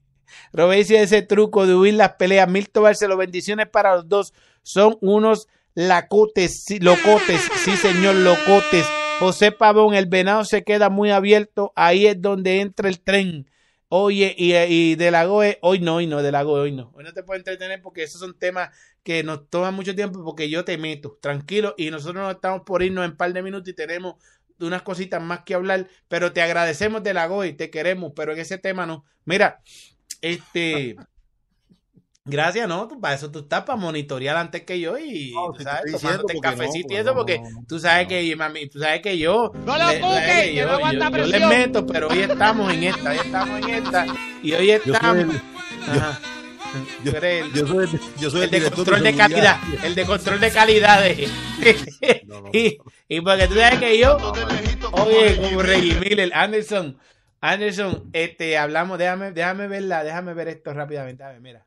Robesi ese truco de huir las peleas. Milton Barceló, bendiciones para los dos. Son unos lacotes, locotes, sí señor, locotes. José Pavón, el venado se queda muy abierto. Ahí es donde entra el tren. Oye, y, y de la GOE, hoy no, hoy no, de la GOE, hoy no. Hoy no te puedo entretener porque esos son temas que nos toman mucho tiempo porque yo te meto, tranquilo, y nosotros no estamos por irnos en par de minutos y tenemos unas cositas más que hablar, pero te agradecemos de la GOE, te queremos, pero en ese tema no. Mira, este, gracias, ¿no? Para eso tú estás para monitorear antes que yo y, No, si te ¿sabes? Tomándote porque cafecito no, y eso, porque no, no, tú sabes no. que, mami, tú sabes que yo, No lo le- sabes que yo, no aguanta yo- yo les presión. meto, pero hoy estamos en esta, hoy estamos en esta, y hoy estamos, yo- el- yo soy el, yo soy el de control de calidad, el de control de calidad de, [LAUGHS] No, no, no. [LAUGHS] y, y porque tú sabes que yo, oye, como Reggie Miller, Anderson, Anderson, este, hablamos, déjame, déjame verla, déjame ver esto rápidamente, a ver, mira,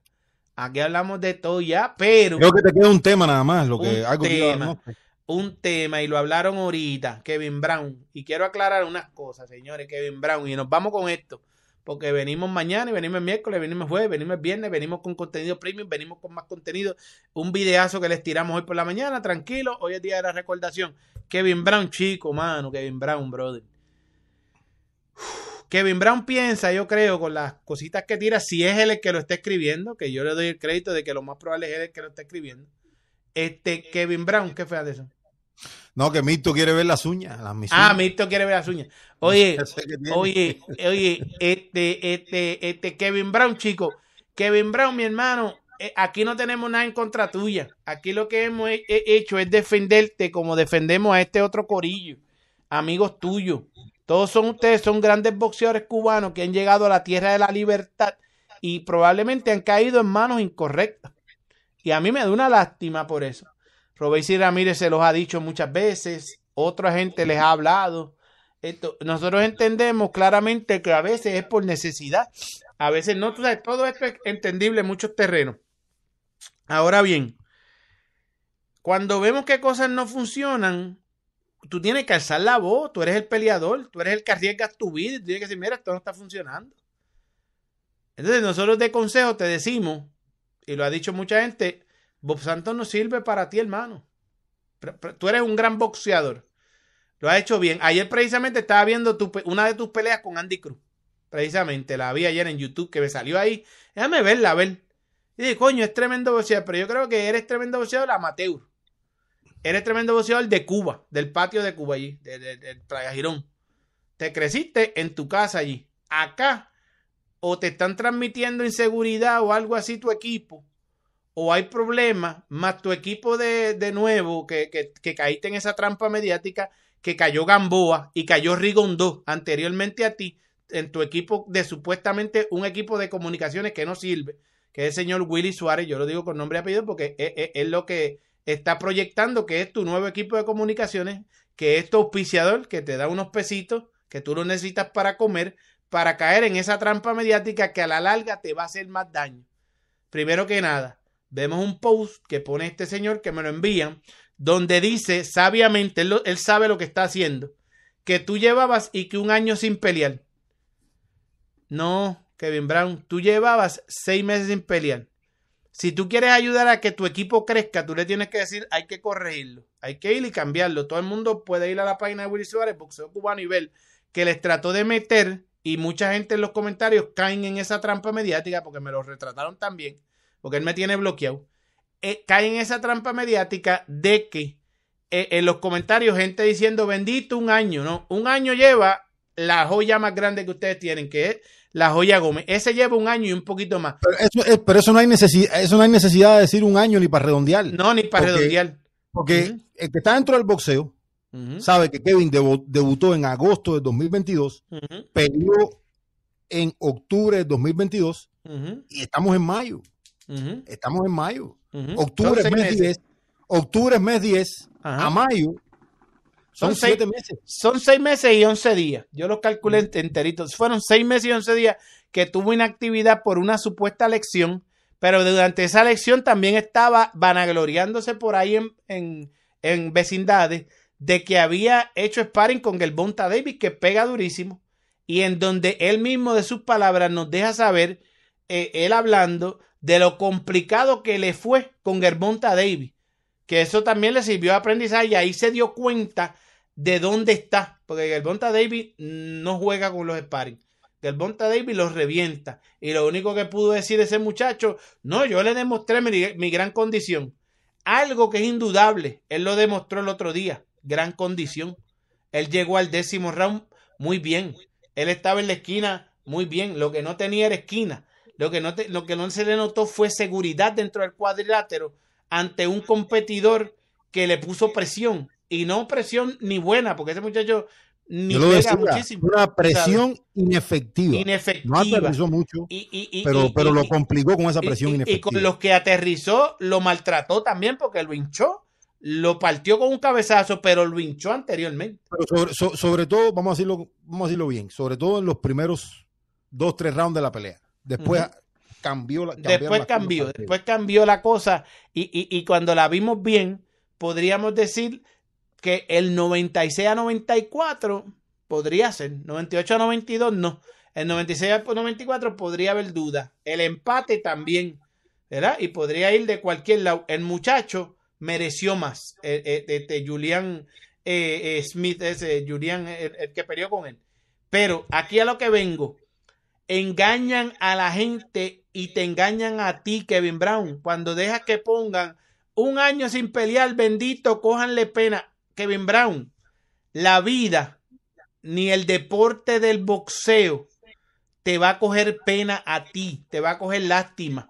aquí hablamos de todo ya, pero Creo que te queda un tema nada más, lo que Un algo tema. no. un tema y lo hablaron ahorita, Kevin Brown, y quiero aclarar unas cosas, señores, Kevin Brown, y nos vamos con esto, porque venimos mañana y venimos el miércoles, venimos el jueves, venimos el viernes, venimos con contenido premium, venimos con más contenido, un videazo que les tiramos hoy por la mañana, tranquilo, hoy es día de la recordación. Kevin Brown, chico, mano, Kevin Brown, brother. Kevin Brown piensa, yo creo, con las cositas que tira, si es él el que lo está escribiendo, que yo le doy el crédito de que lo más probable es él el que lo está escribiendo. Este, Kevin Brown, ¿qué fue de eso? No, que Mito quiere ver las uñas. Las mis Ah, uñas. Mirto quiere ver las uñas. Oye, [LAUGHS] oye, oye, este, este, este Kevin Brown, chico. Kevin Brown, mi hermano, eh, aquí no tenemos nada en contra tuya. Aquí lo que hemos he- he- hecho es defenderte como defendemos a este otro corillo. Amigos tuyos. Todos son ustedes, son grandes boxeadores cubanos que han llegado a la tierra de la libertad y probablemente han caído en manos incorrectas. Y a mí me da una lástima por eso. Robesi Ramírez se los ha dicho muchas veces, otra gente les ha hablado. Esto, nosotros entendemos claramente que a veces es por necesidad, a veces no. Tú sabes, todo esto es entendible en muchos terrenos. Ahora bien, cuando vemos que cosas no funcionan, tú tienes que alzar la voz, tú eres el peleador, tú eres el que arriesgas tu vida y tú tienes que decir, mira, esto no está funcionando. Entonces nosotros de consejo te decimos, y lo ha dicho mucha gente, Bob Santos no sirve para ti, hermano. Tú eres un gran boxeador. Lo has hecho bien. Ayer precisamente estaba viendo tu una de tus peleas con Andy Cruz. Precisamente, la vi ayer en YouTube que me salió ahí. Déjame verla, a ver. Y dije, coño, es tremendo boxeador, pero yo creo que eres tremendo boxeador amateur. Eres tremendo boxeador de Cuba, del patio de Cuba allí, de, de- Playa Girón. Te creciste en tu casa allí. Acá, o te están transmitiendo inseguridad o algo así tu equipo, o hay problemas, más tu equipo de, de nuevo, que, que, que caíste en esa trampa mediática, que cayó Gamboa y cayó Rigondo anteriormente a ti, en tu equipo de supuestamente un equipo de comunicaciones que no sirve, que es el señor Willy Suárez, yo lo digo con nombre y apellido porque es- es lo que está proyectando que es tu nuevo equipo de comunicaciones, que es tu auspiciador, que te da unos pesitos que tú lo necesitas para comer, para caer en esa trampa mediática que a la larga te va a hacer más daño. primero que nada, vemos un post que pone este señor que me lo envían, donde dice sabiamente, él, él sabe lo que está haciendo, que tú llevabas y que un año sin pelear. No, Kevin Brown, tú llevabas seis meses sin pelear. Si tú quieres ayudar a que tu equipo crezca, tú le tienes que decir, hay que corregirlo, hay que ir y cambiarlo. Todo el mundo puede ir a la página de Willy Suárez, boxeo cubano y ver que les trató de meter y mucha gente en los comentarios caen en esa trampa mediática porque me lo retrataron también, porque él me tiene bloqueado. Eh, caen en esa trampa mediática de que eh, en los comentarios gente diciendo bendito un año, ¿no? Un año lleva la joya más grande que ustedes tienen, que es la joya Gómez. Ese lleva un año y un poquito más. Pero eso, eh, pero eso no hay necesidad, eso no hay necesidad de decir un año ni para redondear. No, ni para Porque- redondear. Porque el que está dentro del boxeo sabe que Kevin debu- debutó en agosto de 2022, ujú, peleó en octubre de 2022 ujú, y estamos en mayo. Estamos en mayo. Octubre es mes meses. 10. Octubre es mes 10. Ajá. A mayo son, Son seis- meses. Son seis meses y once días. Yo los calculé ent- enteritos. Fueron seis meses y once días que tuvo inactividad por una supuesta lección, pero durante esa lección también estaba vanagloriándose por ahí en, en, en vecindades de que había hecho sparring con el Bonta Davis, que pega durísimo, y en donde él mismo de sus palabras nos deja saber, eh, él hablando de lo complicado que le fue con Gervonta Davis, que eso también le sirvió de aprendizaje y ahí se dio cuenta de dónde está, porque Gervonta Davis no juega con los sparring. Gervonta Davis los revienta y lo único que pudo decir ese muchacho, no, yo le demostré mi, mi gran condición. Algo que es indudable, él lo demostró el otro día, gran condición. Él llegó al décimo round muy bien. Él estaba en la esquina muy bien. Lo que no tenía era esquina. Lo que no, te- lo que no se le notó fue seguridad dentro del cuadrilátero ante un competidor que le puso presión. Y no presión ni buena, porque ese muchacho ni Yo lo pega decía, muchísimo. una presión inefectiva. Inefectiva. No aterrizó mucho, Y- y- y- pero, pero lo complicó con esa presión y- y, inefectiva. con los que aterrizó lo maltrató también porque lo hinchó. Lo partió con un cabezazo, pero lo hinchó anteriormente. Pero sobre, so- sobre todo, vamos a, decirlo, vamos a decirlo bien, sobre todo en los primeros dos, tres rounds de la pelea. Después cambió la Después cambió, después cambió la cosa y, y, y cuando la vimos bien, podríamos decir que el 96 a 94 podría ser, 98 a 92 no, el 96 a 94 podría haber duda, el empate también, ¿verdad? Y podría ir de cualquier lado. El muchacho mereció más, eh, eh, este Julian eh, eh, Smith, ese Julian, el, el que peleó con él. Pero aquí a lo que vengo, engañan a la gente y te engañan a ti, Kevin Brown, cuando dejas que pongan un año sin pelear, bendito, cójanle pena. Kevin Brown, la vida ni el deporte del boxeo te va a coger pena a ti, te va a coger lástima,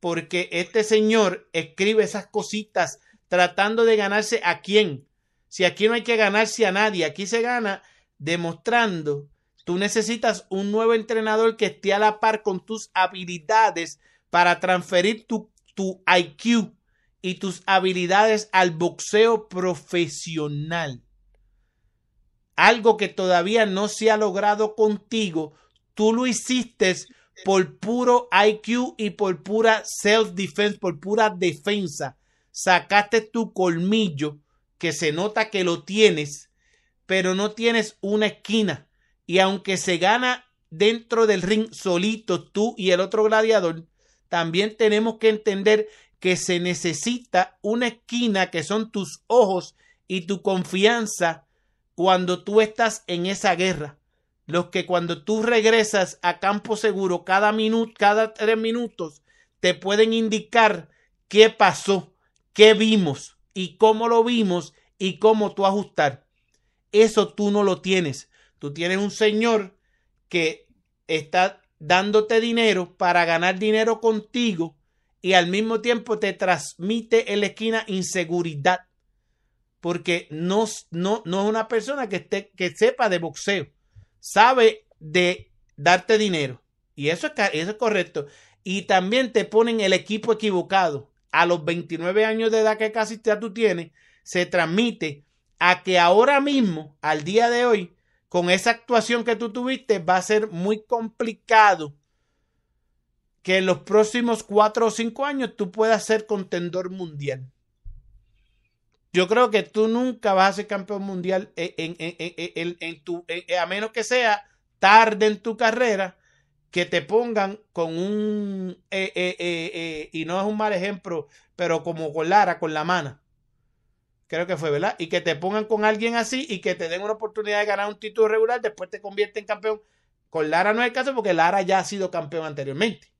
porque este señor escribe esas cositas tratando de ganarse a quién. Si aquí no hay que ganarse a nadie, aquí se gana demostrando Tú necesitas un nuevo entrenador que esté a la par con tus habilidades para transferir tu, tu IQ y tus habilidades al boxeo profesional. Algo que todavía no se ha logrado contigo, tú lo hiciste por puro IQ y por pura self-defense, por pura defensa. Sacaste tu colmillo, que se nota que lo tienes, pero no tienes una esquina y aunque se gana dentro del ring solito tú y el otro gladiador, también tenemos que entender que se necesita una esquina que son tus ojos y tu confianza cuando tú estás en esa guerra. Los que cuando tú regresas a campo seguro cada minuto, cada tres minutos, te pueden indicar qué pasó, qué vimos y cómo lo vimos y cómo tú ajustar. Eso tú no lo tienes. Tú tienes un señor que está dándote dinero para ganar dinero contigo y al mismo tiempo te transmite en la esquina inseguridad porque no, no, no es una persona que, esté, que sepa de boxeo, sabe de darte dinero y eso es, eso es correcto y también te ponen el equipo equivocado a los 29 años de edad que casi ya tú tienes se transmite a que ahora mismo al día de hoy con esa actuación que tú tuviste va a ser muy complicado que en los próximos cuatro o cinco años tú puedas ser contendor mundial. Yo creo que tú nunca vas a ser campeón mundial en, en, tu, a menos que sea tarde en tu carrera, que te pongan con un, eh, eh, eh, y no es un mal ejemplo, pero como con Lara, con la mano. Creo que fue, ¿verdad? Y que te pongan con alguien así y que te den una oportunidad de ganar un título regular, después te convierte en campeón. Con Lara no es el caso porque Lara ya ha sido campeón anteriormente.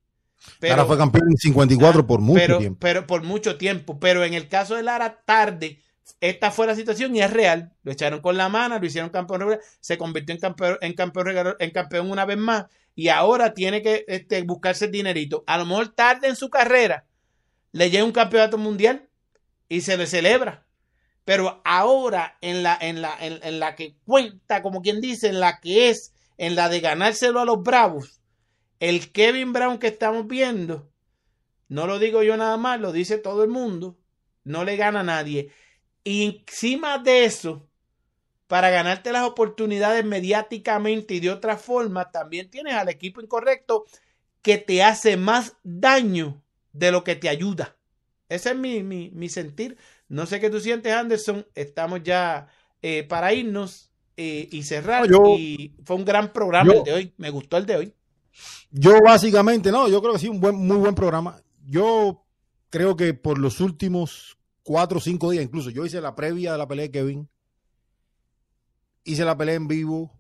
Pero, Lara fue campeón en 54 por mucho tiempo. Pero por mucho tiempo. Pero en el caso de Lara, tarde, esta fue la situación y es real. Lo echaron con la mano, lo hicieron campeón regular, se convirtió en campeón, en campeón, en campeón una vez más y ahora tiene que este, buscarse el dinerito. A lo mejor tarde en su carrera le llega un campeonato mundial y se le celebra. Pero ahora en la, en la, en la que cuenta, como quien dice, en la que es, en la de ganárselo a los Bravos, el Kevin Brown que estamos viendo, no lo digo yo nada más, lo dice todo el mundo, no le gana a nadie. Y encima de eso, para ganarte las oportunidades mediáticamente y de otra forma, también tienes al equipo incorrecto que te hace más daño de lo que te ayuda. Ese es mi, sentir. No sé qué tú sientes, Anderson. Estamos ya eh, para irnos eh, y cerrar. y fue un gran programa el de hoy. Me gustó el de hoy. Yo básicamente, no, yo creo que sí, un buen, muy buen programa. Yo creo que por los últimos cuatro o cinco días, incluso yo hice la previa de la pelea de Kevin, hice la pelea en vivo,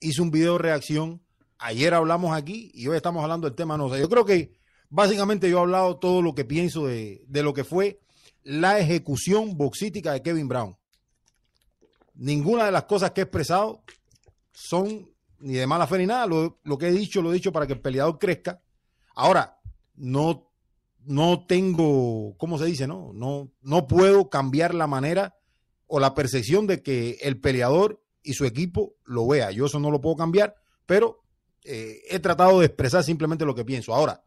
hice un video de reacción, ayer hablamos aquí y hoy estamos hablando del tema no sé. Yo creo que básicamente yo he hablado todo lo que pienso de, lo que fue la ejecución boxística de Kevin Brown. Ninguna de las cosas que he expresado son ni de mala fe ni nada. Lo, lo que he dicho, lo he dicho para que el peleador crezca. Ahora, no no tengo, ¿cómo se dice? No, no, no puedo cambiar la manera o la percepción de que el peleador y su equipo lo vea. Yo eso no lo puedo cambiar, pero eh, he tratado de expresar simplemente lo que pienso. Ahora,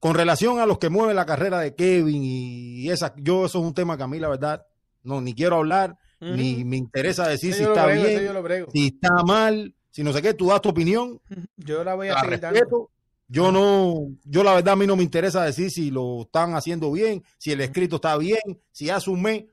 con relación a los que mueven la carrera de Kevin y esa, yo eso es un tema que a mí la verdad no ni quiero hablar, ni me interesa decir si está bien, si está mal, si no sé qué, tú das tu opinión. [LAUGHS] Yo la voy a seguir yo no, yo la verdad a mí no me interesa decir si lo están haciendo bien, si el escrito está bien, si hace un mes.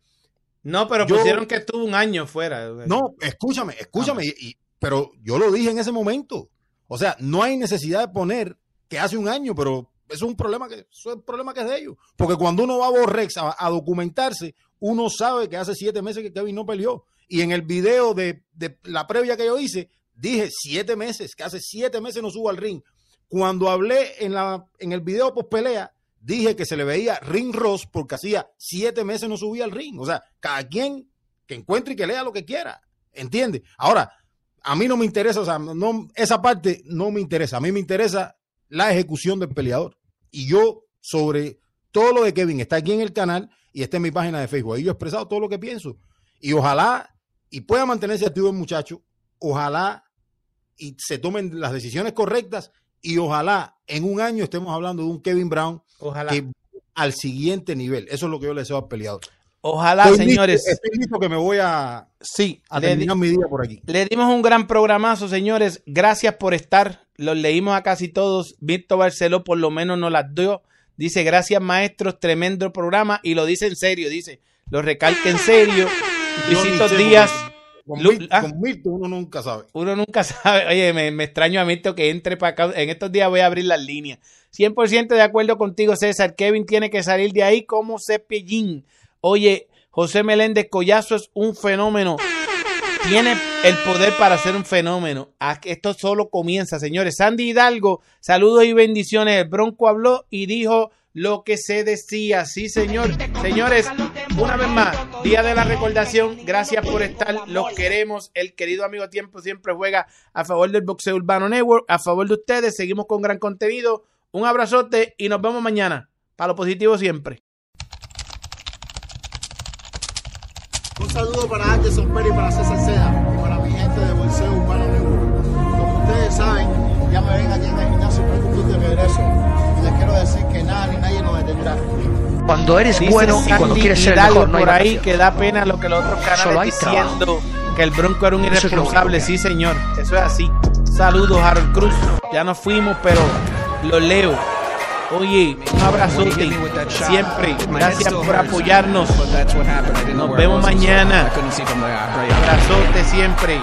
No, pero pusieron que estuvo un año fuera. No, escúchame, escúchame, y, pero yo lo dije en ese momento. O sea, no hay necesidad de poner que hace un año, pero es un problema que, es un problema que es de ellos. Porque cuando uno va a Borrex a, a, documentarse, uno sabe que hace siete meses que Kevin no peleó. Y en el video de, de la previa que yo hice, dije siete meses, que hace siete meses no subo al ring. Cuando hablé en, la, en el video post pelea, dije que se le veía ring Ross porque hacía siete meses no subía al ring. O sea, cada quien que encuentre y que lea lo que quiera. ¿Entiende? Ahora, a mí no me interesa, o sea, no, esa parte no me interesa. A mí me interesa la ejecución del peleador. Y yo, sobre todo lo de Kevin, está aquí en el canal y está en mi página de Facebook. Ahí yo he expresado todo lo que pienso. Y ojalá, y pueda mantenerse activo el muchacho, ojalá y se tomen las decisiones correctas y ojalá en un año estemos hablando de un Kevin Brown ojalá. al siguiente nivel. Eso es lo que yo le deseo al peleador. Ojalá, señores. estoy listo que me voy a, sí, a terminar mi día por aquí. Le dimos un gran programazo, señores. Gracias por estar. Los leímos a casi todos. Víctor Barceló por lo menos nos las dio. Dice, gracias maestros, tremendo programa. Y lo dice en serio, dice, lo recalca en serio. Luisito Díaz. Ah. Con, Milton, uno nunca sabe. Uno nunca [LAUGHS] sabe. Oye, me, extraño a Milton que entre para acá. En estos días voy a abrir las líneas. 100% de acuerdo contigo, César. Kevin tiene que salir de ahí como Cepillín. Oye, José Meléndez Collazo es un fenómeno. Tiene el poder para ser un fenómeno. Ah, esto solo comienza, señores. Sandy Hidalgo, saludos y bendiciones. El Bronco habló y dijo lo que se decía. Sí, señor. Señores, una vez más, Día de la Recordación. Gracias por estar. Los queremos. El querido amigo Tiempo siempre juega a favor del Boxeo Urbano Network, a favor de ustedes. Seguimos con gran contenido. Un abrazote y nos vemos mañana. Para lo positivo siempre. Un saludo para Anderson Pérez y para César Seda para mi gente de Boxeo Urbano Network. Como ustedes saben, ya me ven aquí en el gimnasio Club de regreso que nada ni nadie nos detendrá. Cuando eres bueno y cuando quieres ser el mejor, no por ahí que da pena lo que los otros canales diciendo que el Bronco era un irresponsable, sí señor, eso es así. Saludos Harold Cruz, ya nos fuimos, pero lo leo. Oye, un abrazote siempre. Gracias por apoyarnos. Nos vemos mañana. Abrazote siempre.